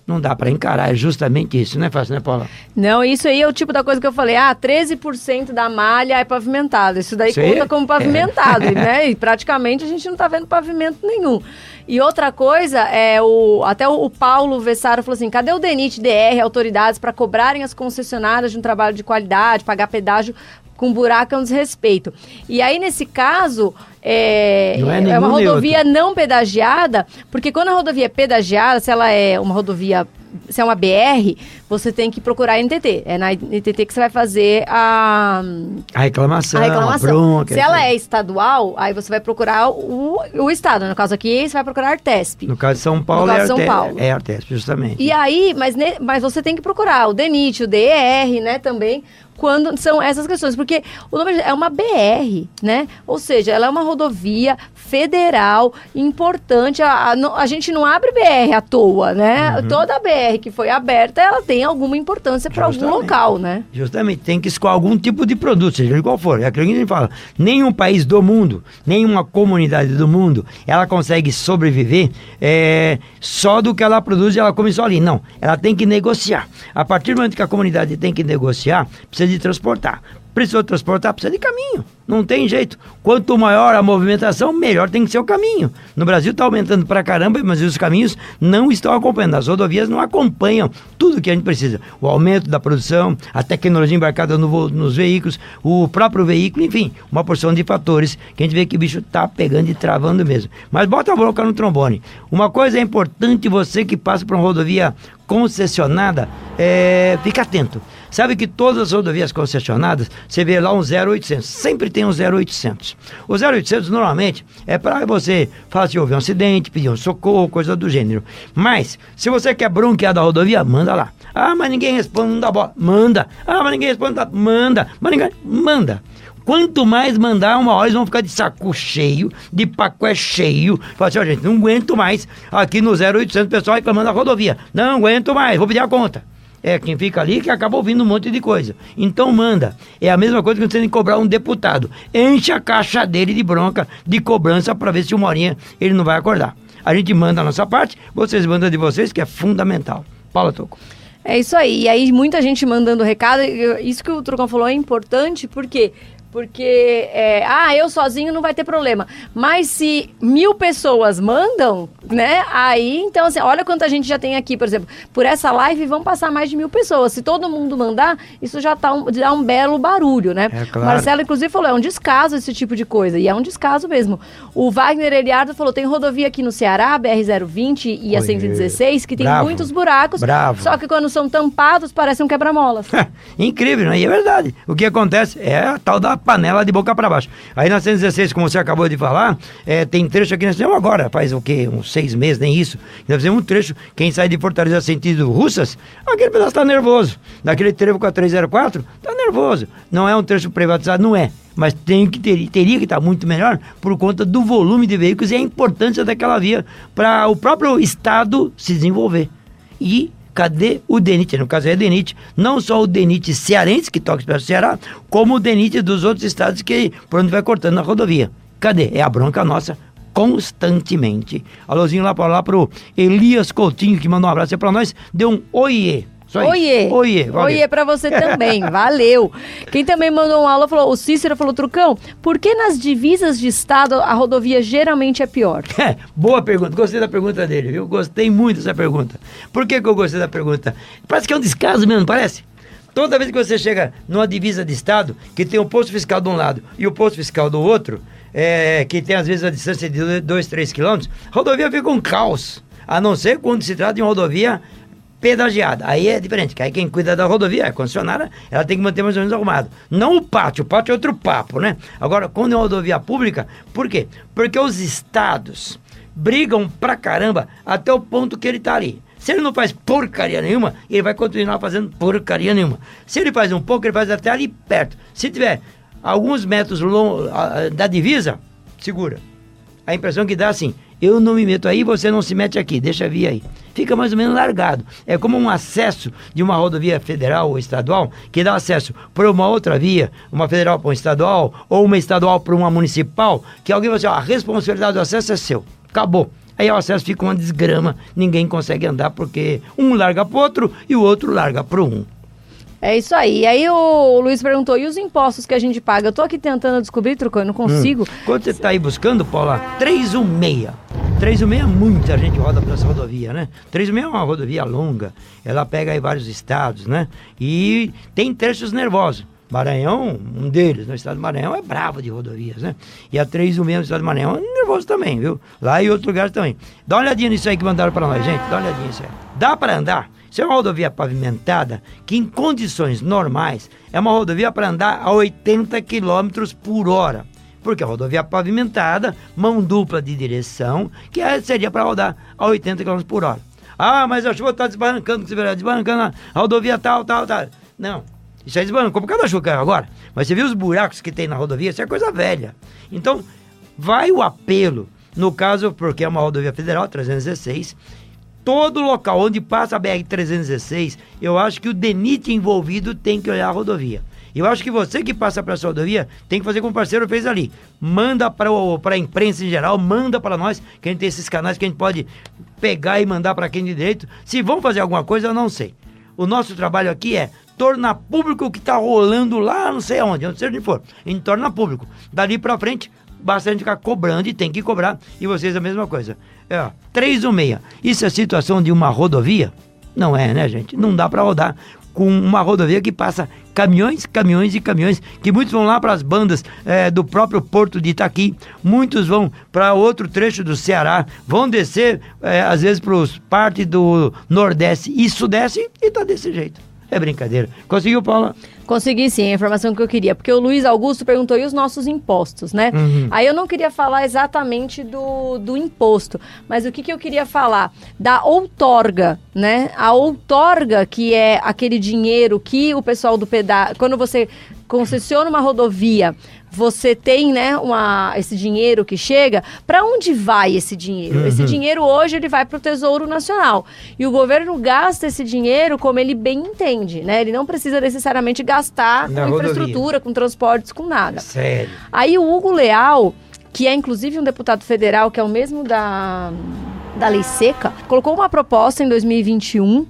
não dá para encarar, é justamente isso, não é fácil, né, Paula? Não, isso aí é o tipo da coisa que eu falei, ah, 13% da malha é pavimentada, isso daí conta como pavimentado, é. né, e praticamente a gente não tá vendo pavimento nenhum. E outra coisa, é o até o, Paulo Vessaro falou assim, cadê o DENIT, DR, autoridades para cobrarem as concessionárias de um trabalho de qualidade, pagar pedágio com buraco é um desrespeito. E aí, nesse caso, é, é, é uma rodovia não pedagiada, porque quando a rodovia é pedagiada, se ela é uma rodovia se é uma BR, você tem que procurar a NTT. É na NTT que você vai fazer a, a reclamação. A reclamação. A bronca, se ela é estadual, aí você vai procurar o, o estado. No caso aqui, você vai procurar a Artesp. No caso de São Paulo, no caso é, São. Paulo. é Artesp, justamente. E aí, mas, mas você tem que procurar o DENIT, o DER, né, também, quando são essas questões, porque o nome é uma BR, né? Ou seja, ela é uma rodovia federal importante. A, a, a gente não abre BR à toa, né? Uhum. Toda BR que foi aberta, ela tem alguma importância para algum local, né? Justamente, tem que escolher algum tipo de produto, seja qual for. É aquilo que a gente fala. Nenhum país do mundo, nenhuma comunidade do mundo, ela consegue sobreviver é, só do que ela produz e ela começou ali. Não, ela tem que negociar. A partir do momento que a comunidade tem que negociar, precisa precisa de transportar. Precisou transportar, precisa de caminho. Não tem jeito. Quanto maior a movimentação, melhor tem que ser o caminho. No Brasil está aumentando para caramba, mas os caminhos não estão acompanhando. As rodovias não acompanham tudo que a gente precisa. O aumento da produção, a tecnologia embarcada no, nos veículos, o próprio veículo, enfim, uma porção de fatores que a gente vê que o bicho está pegando e travando mesmo. Mas bota a boca no trombone. Uma coisa é importante você que passa por uma rodovia concessionada, é, fica atento. Sabe que todas as rodovias concessionadas, você vê lá um 0800, sempre tem um 0800. O 0800 normalmente é para você falar se houve um acidente, pedir um socorro, coisa do gênero. Mas, se você quer bronquear da rodovia, manda lá. Ah, mas ninguém responde, não dá bola. Manda. Ah, mas ninguém responde, dá. Manda. Mas ninguém... Manda. Quanto mais mandar, uma hora eles vão ficar de saco cheio, de pacoé cheio. Fala assim, ó, gente, não aguento mais aqui no 0800 pessoal reclamando da rodovia. Não aguento mais, vou pedir a conta. É quem fica ali que acaba ouvindo um monte de coisa. Então manda. É a mesma coisa que você tem que cobrar um deputado. Enche a caixa dele de bronca, de cobrança, para ver se uma horinha ele não vai acordar. A gente manda a nossa parte, vocês mandam de vocês, que é fundamental. Paula Toco. É isso aí. E aí, muita gente mandando recado. Isso que o Trucão falou é importante, porque porque, é, ah, eu sozinho não vai ter problema. Mas se mil pessoas mandam, né? Aí, então, assim, olha quanta gente já tem aqui, por exemplo. Por essa live vão passar mais de mil pessoas. Se todo mundo mandar, isso já tá um, dá um belo barulho, né? É, claro. Marcelo, inclusive, falou: é um descaso esse tipo de coisa. E é um descaso mesmo. O Wagner Eliardo falou: tem rodovia aqui no Ceará, BR-020 e a Oi, 116, que tem bravo, muitos buracos. bravo. Só que quando são tampados, parece um quebra-molas. Incrível, né? E é verdade. O que acontece é a tal da panela de boca para baixo. Aí na 116, como você acabou de falar, é, tem trecho aqui nós fizemos agora, faz o quê? Uns seis meses, nem isso. Nós fizemos um trecho, quem sai de Fortaleza sentido Russas, aquele pedaço tá nervoso. Daquele trevo com a 304, tá nervoso. Não é um trecho privatizado, não é. Mas tem que ter, teria que estar muito melhor por conta do volume de veículos e a importância daquela via para o próprio Estado se desenvolver. E cadê o DENIT? No caso é o DENIT, não só o DENIT cearense, que toca para o Ceará, como o DENIT dos outros estados que por onde vai cortando na rodovia. Cadê? É a bronca nossa constantemente. Alôzinho lá para lá pro Elias Coutinho, que mandou um abraço para nós, deu um oiê. Só isso. Oiê. Oiê. valeu. Oiê pra você também, valeu. Quem também mandou uma aula falou, o Cícero falou, Trucão, por que nas divisas de estado a rodovia geralmente é pior? É, boa pergunta. Gostei da pergunta dele, viu? Gostei muito dessa pergunta. Por que, que eu gostei da pergunta? Parece que é um descaso mesmo, parece? Toda vez que você chega numa divisa de estado, que tem o posto fiscal de um lado e o posto fiscal do outro, é, que tem às vezes a distância de 2, 3 quilômetros, a rodovia fica um caos. A não ser quando se trata de uma rodovia pedagiada. Aí é diferente, que aí quem cuida da rodovia, é a concessionária, ela tem que manter mais ou menos arrumado. Não o pátio, o pátio é outro papo, né? Agora, quando é uma rodovia pública, por quê? Porque os estados brigam pra caramba até o ponto que ele tá ali. Se ele não faz porcaria nenhuma, ele vai continuar fazendo porcaria nenhuma. Se ele faz um pouco, ele faz até ali perto. Se tiver alguns metros long- da divisa, segura. A impressão que dá assim, eu não me meto aí, você não se mete aqui, deixa vir aí. Fica mais ou menos largado. É como um acesso de uma rodovia federal ou estadual, que dá acesso para uma outra via, uma federal para uma estadual, ou uma estadual para uma municipal, que alguém vai dizer, ó, a responsabilidade do acesso é seu. Acabou. Aí o acesso fica uma desgrama, ninguém consegue andar porque um larga pro outro e o outro larga pro um. É isso aí. E aí o Luiz perguntou, e os impostos que a gente paga? Eu tô aqui tentando descobrir, Trucão, eu não consigo. Quando você está aí buscando, Paula, 316. 316 é muita gente roda para essa rodovia, né? 316 é uma rodovia longa, ela pega aí vários estados, né? E tem trechos nervosos. Maranhão, um deles, no estado do Maranhão, é bravo de rodovias, né? E a 316 no estado do Maranhão é nervoso também, viu? Lá e outros lugares também. Dá uma olhadinha nisso aí que mandaram para nós, gente. Dá uma olhadinha nisso aí. Dá para andar? Isso é uma rodovia pavimentada que, em condições normais, é uma rodovia para andar a 80 km por hora. Porque a rodovia pavimentada, mão dupla de direção, que é- seria para rodar a 80 km por hora. Ah, mas a chuva está desbarrancando, desbarrancando a rodovia tal, tal, tal. Não, isso aí desbarrancou por causa da chuva agora. Mas você viu os buracos que tem na rodovia? Isso é coisa velha. Então, vai o apelo, no caso, porque é uma rodovia federal, 316, todo local onde passa a BR-316, eu acho que o DENIT envolvido tem que olhar a rodovia. Eu acho que você que passa para essa rodovia tem que fazer como o parceiro fez ali. Manda para a imprensa em geral, manda para nós, que a gente tem esses canais que a gente pode pegar e mandar para quem de direito. Se vão fazer alguma coisa, eu não sei. O nosso trabalho aqui é tornar público o que está rolando lá, não sei aonde, onde seja onde for. A gente torna público. Dali para frente, basta a gente ficar cobrando e tem que cobrar. E vocês a mesma coisa. É, ó, 316. Isso é situação de uma rodovia? Não é, né, gente? Não dá para rodar com uma rodovia que passa caminhões, caminhões e caminhões, que muitos vão lá para as bandas eh, do próprio Porto de Itaqui, muitos vão para outro trecho do Ceará, vão descer, eh, às vezes, para parte do Nordeste e Sudeste, e tá desse jeito. É brincadeira. Conseguiu, Paula? Consegui sim, a informação que eu queria. Porque o Luiz Augusto perguntou e os nossos impostos, né? Uhum. Aí eu não queria falar exatamente do, do imposto, mas o que, que eu queria falar? Da outorga, né? A outorga, que é aquele dinheiro que o pessoal do pedágio. Quando você concessiona uma rodovia, você tem, né, uma, esse dinheiro que chega, para onde vai esse dinheiro? Esse dinheiro hoje ele vai para o Tesouro Nacional. E o governo gasta esse dinheiro como ele bem entende, né? Ele não precisa necessariamente gastar Na com rodovia. infraestrutura, com transportes, com nada. Sério. Aí o Hugo Leal, que é inclusive um deputado federal, que é o mesmo da, da Lei Seca, colocou uma proposta em 2021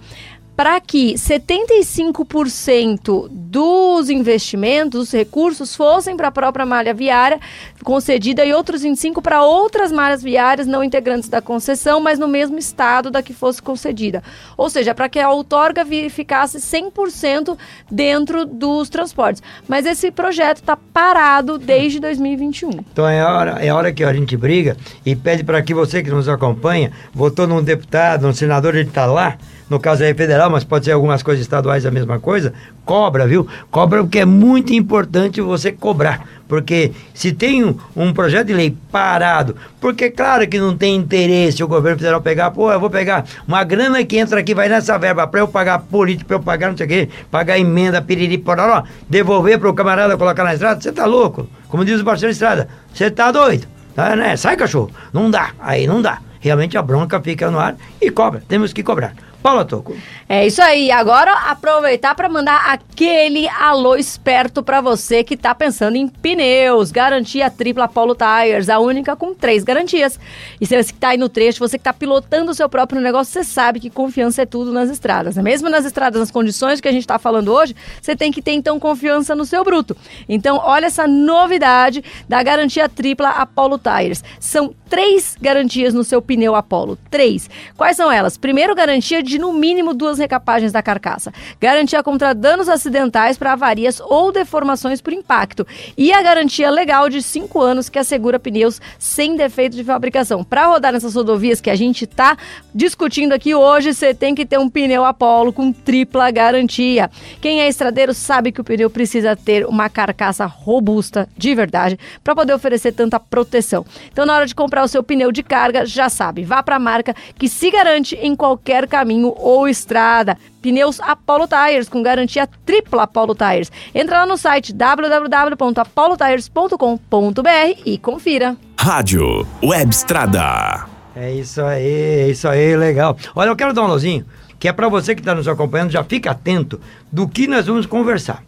para que 75% dos investimentos, dos recursos, fossem para a própria malha viária concedida e outros 25% para outras malhas viárias não integrantes da concessão, mas no mesmo estado da que fosse concedida. Ou seja, para que a outorga ficasse 100% dentro dos transportes. Mas esse projeto está parado desde 2021. Então é hora, é hora que a gente briga e pede para que você que nos acompanha, votou num deputado, num senador, ele está lá, no caso aí federal, mas pode ser algumas coisas estaduais a mesma coisa, cobra, viu? Cobra porque é muito importante você cobrar. Porque se tem um, um projeto de lei parado, porque claro que não tem interesse o governo federal pegar, pô, eu vou pegar uma grana que entra aqui, vai nessa verba para eu pagar político, para eu pagar não sei o quê, pagar emenda, piriri, pororó, devolver para o camarada colocar na estrada, você tá louco? Como diz o parceiro de estrada, você tá doido, tá, né? Sai cachorro, não dá, aí não dá. Realmente a bronca fica no ar e cobra, temos que cobrar. Paula Toco. É isso aí. Agora aproveitar para mandar aquele alô esperto para você que tá pensando em pneus. Garantia tripla Polo Tires, a única com três garantias. E se você que tá aí no trecho, você que tá pilotando o seu próprio negócio, você sabe que confiança é tudo nas estradas. né? Mesmo nas estradas, nas condições que a gente tá falando hoje, você tem que ter então confiança no seu bruto. Então, olha essa novidade da garantia tripla Apollo Tires. São três garantias no seu pneu Apollo. Três. Quais são elas? Primeiro, garantia de no mínimo duas recapagens da carcaça. Garantia contra danos acidentais para avarias ou deformações por impacto. E a garantia legal de cinco anos que assegura pneus sem defeito de fabricação. Para rodar nessas rodovias que a gente está discutindo aqui hoje, você tem que ter um pneu Apollo com tripla garantia. Quem é estradeiro sabe que o pneu precisa ter uma carcaça robusta, de verdade, para poder oferecer tanta proteção. Então, na hora de comprar o seu pneu de carga, já sabe, vá para a marca que se garante em qualquer caminho ou estrada. Pneus Apollo Tires com garantia tripla Apollo Tires. Entra lá no site www.apolotires.com.br e confira. Rádio Web Estrada. É isso aí, é isso aí, legal. Olha, eu quero dar um alôzinho, que é para você que está nos acompanhando, já fica atento do que nós vamos conversar.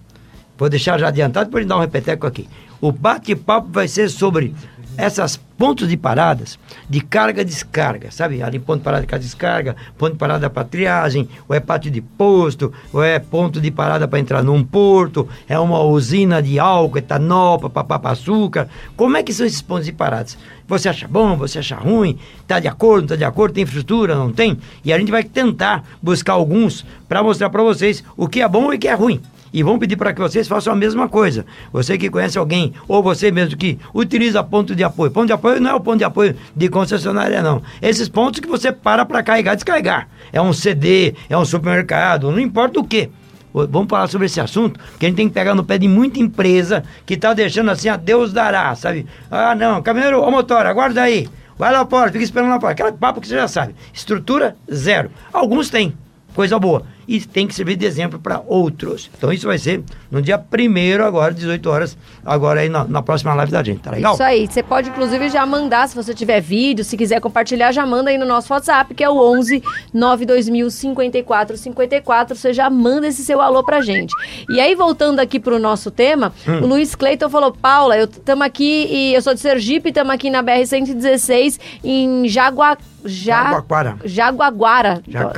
Vou deixar já adiantado, depois dar um repeteco aqui. O bate-papo vai ser sobre essas pontos de paradas de carga descarga, sabe? Ali ponto de parada de carga descarga, ponto de parada para triagem, ou é pátio de posto, ou é ponto de parada para entrar num porto, é uma usina de álcool, etanol, papapá, açúcar. Como é que são esses pontos de paradas? Você acha bom, você acha ruim, tá de acordo, não tá de acordo, tem infraestrutura, não tem? E a gente vai tentar buscar alguns para mostrar para vocês o que é bom e o que é ruim. E vamos pedir para que vocês façam a mesma coisa. Você que conhece alguém, ou você mesmo que utiliza ponto de apoio. Ponto de apoio não é o ponto de apoio de concessionária, não. Esses pontos que você para para carregar e descarregar. É um CD, é um supermercado, não importa o que. Vamos falar sobre esse assunto, porque a gente tem que pegar no pé de muita empresa que está deixando assim, a Deus dará, sabe? Ah, não, caminhoneiro, ô motor, aguarda aí. Vai lá fora, fica esperando lá fora. Aquela papo que você já sabe. Estrutura, zero. Alguns têm, coisa boa. E tem que servir de exemplo para outros. Então isso vai ser no dia 1 agora, 18 horas, agora aí na, na próxima live da gente, tá legal? Isso aí. Você pode, inclusive, já mandar, se você tiver vídeo, se quiser compartilhar, já manda aí no nosso WhatsApp, que é o 11 92000 54 54. Você já manda esse seu alô pra gente. E aí, voltando aqui pro nosso tema, Hum. o Luiz Cleiton falou: Paula, eu estamos aqui, e eu sou de Sergipe, estamos aqui na BR-116, em Jagua... Ja... Jaguaquara. Jaguaguara. Jaca-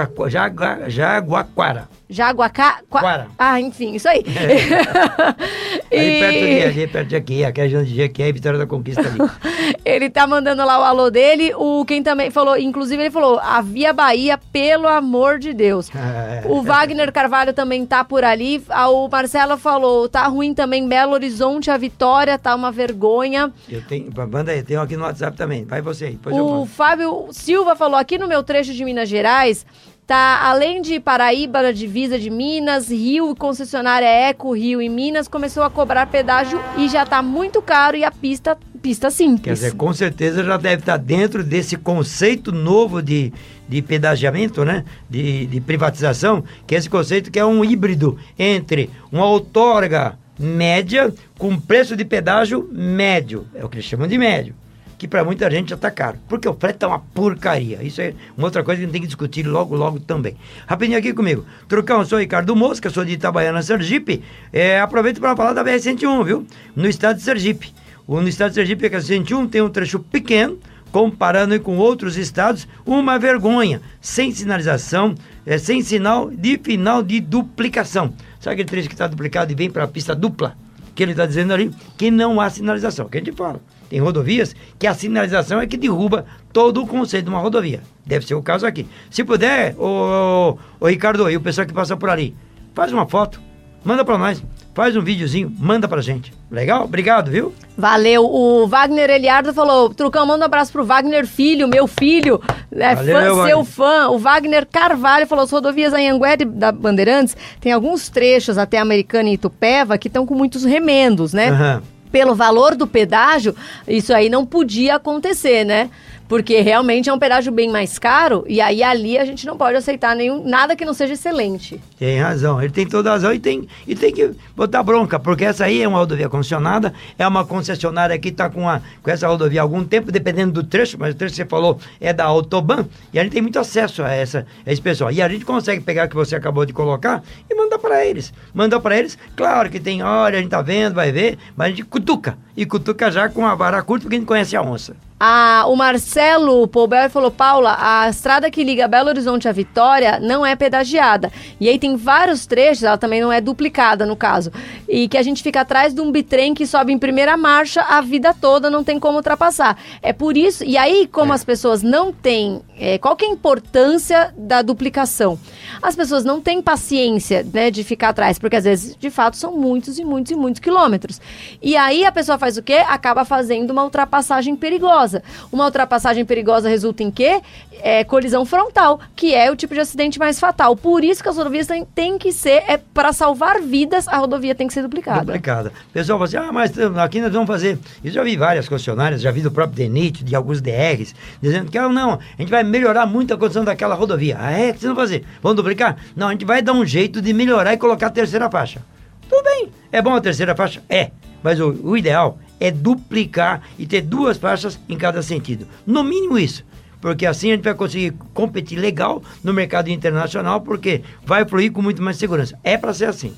Jaguaquara. Jaguacá... Qua- Quara. Ah, enfim, isso aí. Ali perto de E- ali, perto de aqui, aqui é a região aqui é Vitória da Conquista ali. Ele tá mandando lá o alô dele. O quem também falou, inclusive ele falou: a Via Bahia, pelo amor de Deus. É. O Wagner Carvalho também tá por ali. O Marcelo falou: tá ruim também Belo Horizonte, a Vitória, tá uma vergonha. Eu tenho, manda aí, tenho aqui no WhatsApp também. Vai você aí, O. Fábio Silva falou: aqui no meu trecho de Minas Gerais. Tá, além de Paraíba, na divisa de Minas, Rio, concessionária Eco, Rio e Minas, começou a cobrar pedágio e já tá muito caro e a pista, pista simples. Quer dizer, com certeza já deve estar dentro desse conceito novo de, de pedagiamento, né? De, de privatização, que é esse conceito que é um híbrido entre uma outorga média com preço de pedágio médio. É o que eles chamam de médio. Que para muita gente já está caro. Porque o frete é uma porcaria. Isso é uma outra coisa que a gente tem que discutir logo, logo também. Rapidinho aqui comigo. Trucão, sou Ricardo Mosca, sou de Itabaiana, Sergipe. É, aproveito para falar da BR-101, viu? No estado de Sergipe. O, no estado de Sergipe, a BR-101 tem um trecho pequeno, comparando com outros estados, uma vergonha. Sem sinalização, é, sem sinal de final de duplicação. Sabe aquele trecho que está duplicado e vem para a pista dupla? Que ele está dizendo ali que não há sinalização. Que a gente fala. Tem rodovias que a sinalização é que derruba todo o conceito de uma rodovia. Deve ser o caso aqui. Se puder, o, o Ricardo e o pessoal que passa por ali, faz uma foto, manda para nós, faz um videozinho, manda pra gente. Legal? Obrigado, viu? Valeu. O Wagner Eliardo falou: Trucão, manda um abraço pro Wagner Filho, meu filho. É Valeu, fã, Wagner. seu fã. O Wagner Carvalho falou: as rodovias Anhanguera da Bandeirantes tem alguns trechos até Americana e Itupeva que estão com muitos remendos, né? Aham. Pelo valor do pedágio, isso aí não podia acontecer, né? Porque realmente é um pedágio bem mais caro e aí ali a gente não pode aceitar nenhum, nada que não seja excelente. Tem razão, ele tem toda a razão e tem, e tem que botar bronca, porque essa aí é uma rodovia concessionada, é uma concessionária que está com, a- com essa rodovia há algum tempo, dependendo do trecho, mas o trecho que você falou é da Autoban, e a gente tem muito acesso a, essa, a esse pessoal. E a gente consegue pegar o que você acabou de colocar e mandar para eles. Mandar para eles, claro que tem hora, a gente tá vendo, vai ver, mas a gente cutuca. E cutuca já com a vara curta, porque a gente conhece a onça. O Marcelo Poubel falou, Paula, a estrada que liga Belo Horizonte à Vitória não é pedagiada. E aí tem vários trechos, ela também não é duplicada no caso. E que a gente fica atrás de um bitrem que sobe em primeira marcha a vida toda, não tem como ultrapassar. É por isso, e aí como as pessoas não têm, é, qual que é a importância da duplicação? As pessoas não têm paciência, né, de ficar atrás, porque às vezes, de fato, são muitos e muitos e muitos quilômetros. E aí a pessoa faz o quê? Acaba fazendo uma ultrapassagem perigosa. Uma ultrapassagem perigosa resulta em quê? É, colisão frontal, que é o tipo de acidente mais fatal. Por isso que as rodovias têm, têm que ser, é, para salvar vidas, a rodovia tem que ser duplicada. Duplicada. Pessoal fala assim, ah, mas eh, aqui nós vamos fazer. Eu já vi várias concessionárias, já vi do próprio DENIT, de alguns DRs, dizendo que, ah, não, a gente vai melhorar muito a condição daquela rodovia. Ah, é? O que vocês vão fazer? Vamos duplicar? Não, a gente vai dar um jeito de melhorar e colocar a terceira faixa. Tudo bem. É bom a terceira faixa? É. Mas o, o ideal é duplicar e ter duas faixas em cada sentido. No mínimo isso. Porque assim a gente vai conseguir competir legal no mercado internacional, porque vai fluir com muito mais segurança. É para ser assim.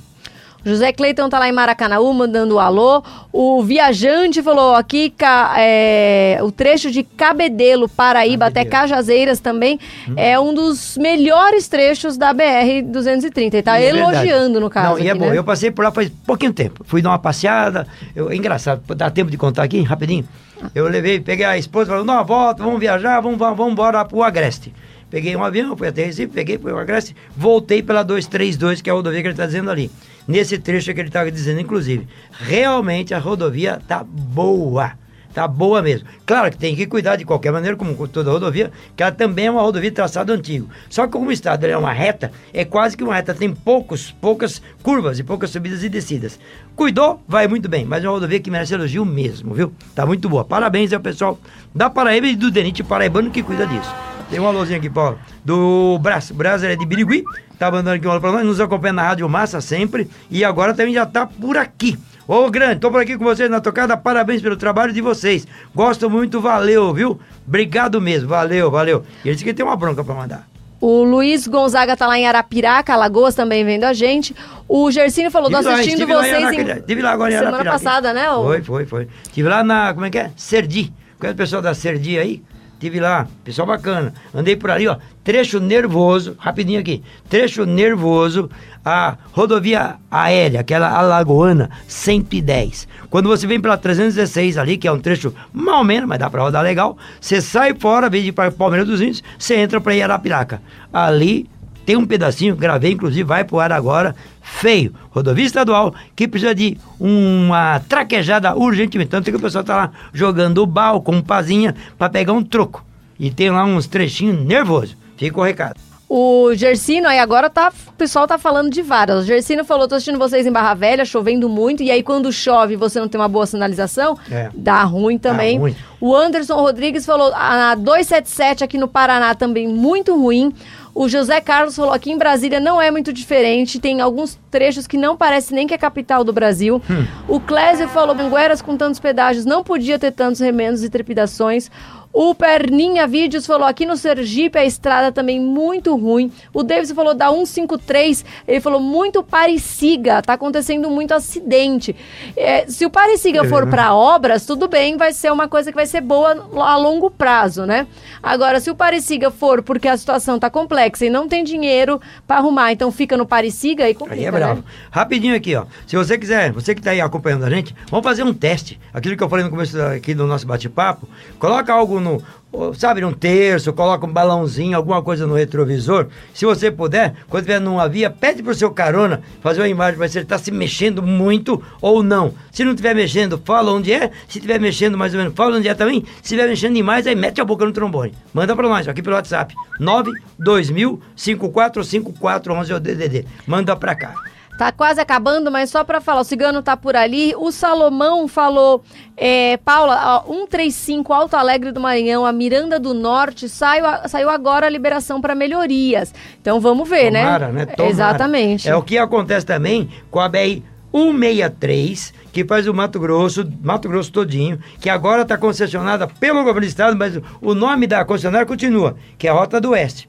José Cleiton tá lá em Maracanaú mandando um alô. O viajante falou aqui é, o trecho de Cabedelo, Paraíba até Cabedelo. Cajazeiras também é um dos melhores trechos da BR 230. Ele tá é elogiando no caso. Não, e é aqui, bom. né? Eu passei por lá faz pouquinho tempo. Fui dar uma passeada. Eu, é engraçado, dá tempo de contar aqui, rapidinho. Eu levei, peguei a esposa, falou, não, volta, vamos viajar, vamos, vamos, vamos embora pro Agreste. Peguei um avião, fui até Recife, peguei pro Agreste, voltei pela 232, que é a rodovia que ele está dizendo ali. Nesse trecho que ele estava dizendo, inclusive. Realmente a rodovia tá boa. Tá boa mesmo. Claro que tem que cuidar de qualquer maneira, como com toda rodovia, que ela também é uma rodovia de traçado antigo. Só que como o estado é uma reta, é quase que uma reta, tem poucos, poucas curvas e poucas subidas e descidas. Cuidou, vai muito bem, mas é uma rodovia que merece elogio mesmo, viu? Tá muito boa. Parabéns ao pessoal da Paraíba e do Denite Paraibano que cuida disso. Tem um alôzinho aqui, Paulo, do Brás. O Brás é de Birigui, tá mandando aqui um alô pra nós, nos acompanha na Rádio Massa sempre, e agora também já tá por aqui. Ô, grande, tô por aqui com vocês na tocada, parabéns pelo trabalho de vocês. Gosto muito, valeu, viu? Obrigado mesmo, valeu, valeu. E ele disse que tem uma bronca pra mandar. O Luiz Gonzaga tá lá em Arapiraca, Alagoas também vendo a gente. O Gersinho falou, tô Tive lá, assistindo estive lá em vocês Arapiraca, Estive lá agora em semana Arapiraca. passada, né? o- Foi, foi, foi. Estive lá na, como é que é? Serdi. Conhece o pessoal da Serdi aí? Estive lá, pessoal bacana. Andei por ali, ó. Trecho nervoso, rapidinho aqui. Trecho nervoso, a rodovia aérea, aquela alagoana 110. Quando você vem pela 316 ali, que é um trecho mal menos, mas dá pra rodar legal, você sai fora, vem de Palmeiras dos Índios, você entra pra Arapiraca. Ali tem um pedacinho, gravei, inclusive, vai pro ar agora, feio. Rodovia estadual, que precisa de uma traquejada urgentemente. Tanto que o pessoal tá lá jogando bal com pazinha para pegar um troco. E tem lá uns trechinhos nervosos. Fica o recado. O Gersino, aí agora tá, o pessoal tá falando de várias. O Gersino falou, tô assistindo vocês em Barra Velha, chovendo muito, e aí quando chove você não tem uma boa sinalização, É. dá ruim também. ruim. O Anderson Rodrigues falou, a 277 aqui no Paraná também muito ruim. O José Carlos falou, aqui em Brasília não é muito diferente, tem alguns trechos que não parece nem que é capital do Brasil. Hum. O Clésio falou, Angueras com tantos pedágios não podia ter tantos remendos e trepidações. O Perninha Vídeos falou aqui no Sergipe a estrada também muito ruim. O Davis falou da 153, ele falou muito Parisiga, tá acontecendo muito acidente. É, se o Parisiga É, for né? para obras, tudo bem, vai ser uma coisa que vai ser boa a longo prazo, né? Agora, se o Parisiga for porque a situação tá complexa e não tem dinheiro para arrumar, então fica no Parisiga e complica, Aí é bravo. né? Rapidinho aqui, ó. Se você quiser, você que está aí acompanhando a gente, vamos fazer um teste. Aquilo que eu falei no começo aqui do nosso bate-papo. Coloca algo no, sabe, num terço, coloca um balãozinho, alguma coisa no retrovisor. Se você puder, quando estiver numa via, pede pro seu carona fazer uma imagem para ver se ele está se mexendo muito ou não. Se não estiver mexendo, fala onde é. Se estiver mexendo mais ou menos, fala onde é também. Se estiver mexendo demais, aí mete a boca no trombone. Manda para nós, aqui pelo WhatsApp. 92000 545411 é o DDD. Manda pra cá. Tá quase acabando, mas só pra falar, o Cigano tá por ali. O Salomão falou, é, Paula, ó, 135 Alto Alegre do Maranhão, a Miranda do Norte, saiu, saiu agora a liberação pra melhorias. Então vamos ver, Tomara, né? né? Tomara. Exatamente. É o que acontece também com a BR 163, que faz o Mato Grosso, Mato Grosso todinho, que agora está concessionada pelo governo do estado, mas o nome da concessionária continua, que é a Rota do Oeste.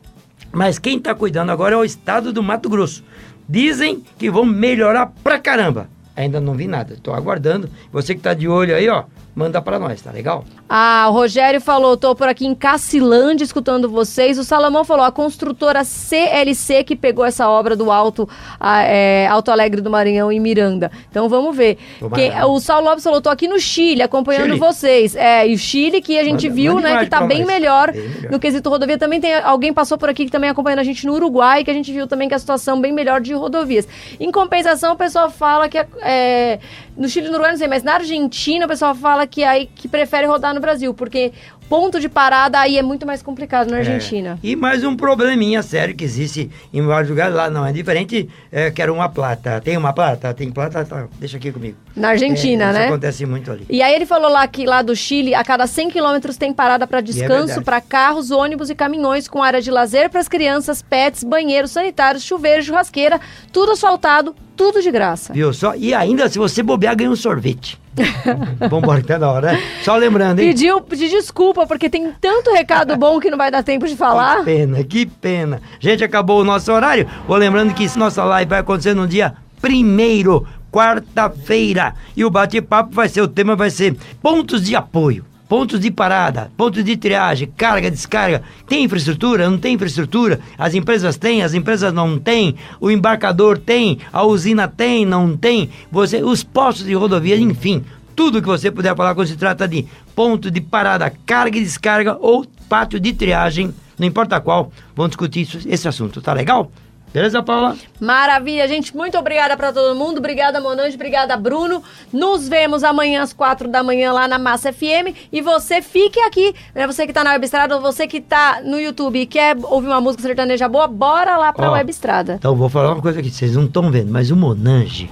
Mas quem está cuidando agora é o estado do Mato Grosso. Dizem que vão melhorar pra caramba. Ainda não vi nada, estou aguardando. Você que está de olho aí, ó, manda para nós, tá legal? Ah, o Rogério falou, tô por aqui em Cacilândia escutando vocês. O Salomão falou, a construtora CLC que pegou essa obra do Alto, ah, é, Alto Alegre do Maranhão em Miranda. Então vamos ver. Quem- o Saulo Lopes falou, tô aqui no Chile acompanhando Chile. vocês. É, e o Chile que a gente Manda- viu, manda né, que tá bem melhor, Bem melhor. no quesito rodovia. Também tem alguém passou por aqui que também acompanhando a gente no Uruguai, que a gente viu também que a situação bem melhor de rodovias. Em compensação, o pessoal fala que é, no Chile e no Uruguai, não sei, mas na Argentina o pessoal fala que aí que prefere rodar no Brasil, porque ponto de parada aí é muito mais complicado na Argentina. É. E mais um probleminha sério que existe em vários lugares lá, não é diferente. É, quero uma plata. Tem uma plata? Tem plata? Tá, deixa aqui comigo. Na Argentina, É, né? Isso acontece muito ali. E aí ele falou lá que lá do Chile, a cada 100 quilômetros tem parada para descanso é para carros, ônibus e caminhões com área de lazer para as crianças, pets, banheiros sanitários, chuveiro, churrasqueira, tudo asfaltado, tudo de graça. Viu só? E ainda, se você bobear, ganha um sorvete. Vambora, que tá na hora, né? Só lembrando, hein? Pediu, pedi desculpa, porque tem tanto recado bom que não vai dar tempo de falar. Que pena, que pena. Gente, acabou o nosso horário. Vou lembrando que nossa live vai acontecer no dia primeiro, quarta-feira. E o bate-papo vai ser, o tema vai ser pontos de apoio. Pontos de parada, pontos de triagem, carga, descarga. Tem infraestrutura? Não tem infraestrutura? As empresas têm, as empresas não têm. O embarcador tem, a usina tem, não tem. Você, os postos de rodovia, enfim. Tudo que você puder falar quando se trata de ponto de parada, carga e descarga ou pátio de triagem, não importa qual, vamos discutir isso- esse assunto, tá legal? Beleza, Paula? Maravilha, gente. Muito obrigada para todo mundo. Obrigada, Monange. Obrigada, Bruno. Nos vemos amanhã às quatro da manhã lá na Massa FM. E você fique aqui. Né? Você que tá na Web Estrada ou você que tá no YouTube e quer ouvir uma música sertaneja boa, bora lá pra Ó. Web Estrada. Então, vou falar uma coisa aqui, vocês não estão vendo, mas o Monange,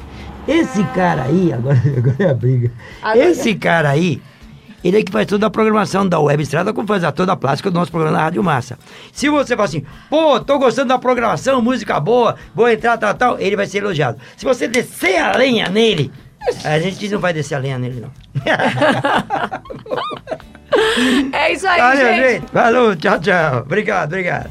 esse cara aí, agora, agora é a briga, Agora- esse cara aí, ele é que faz toda a programação da Web Estrada, como faz a toda a plástica do nosso programa na Rádio Massa. Se você fala assim, pô, tô gostando da programação, música boa, vou entrar, tal, tal, ele vai ser elogiado. Se você descer a lenha nele, a gente não vai descer a lenha nele, não. É isso aí, Valeu, gente. gente. Falou, tchau, tchau. Obrigado, obrigado.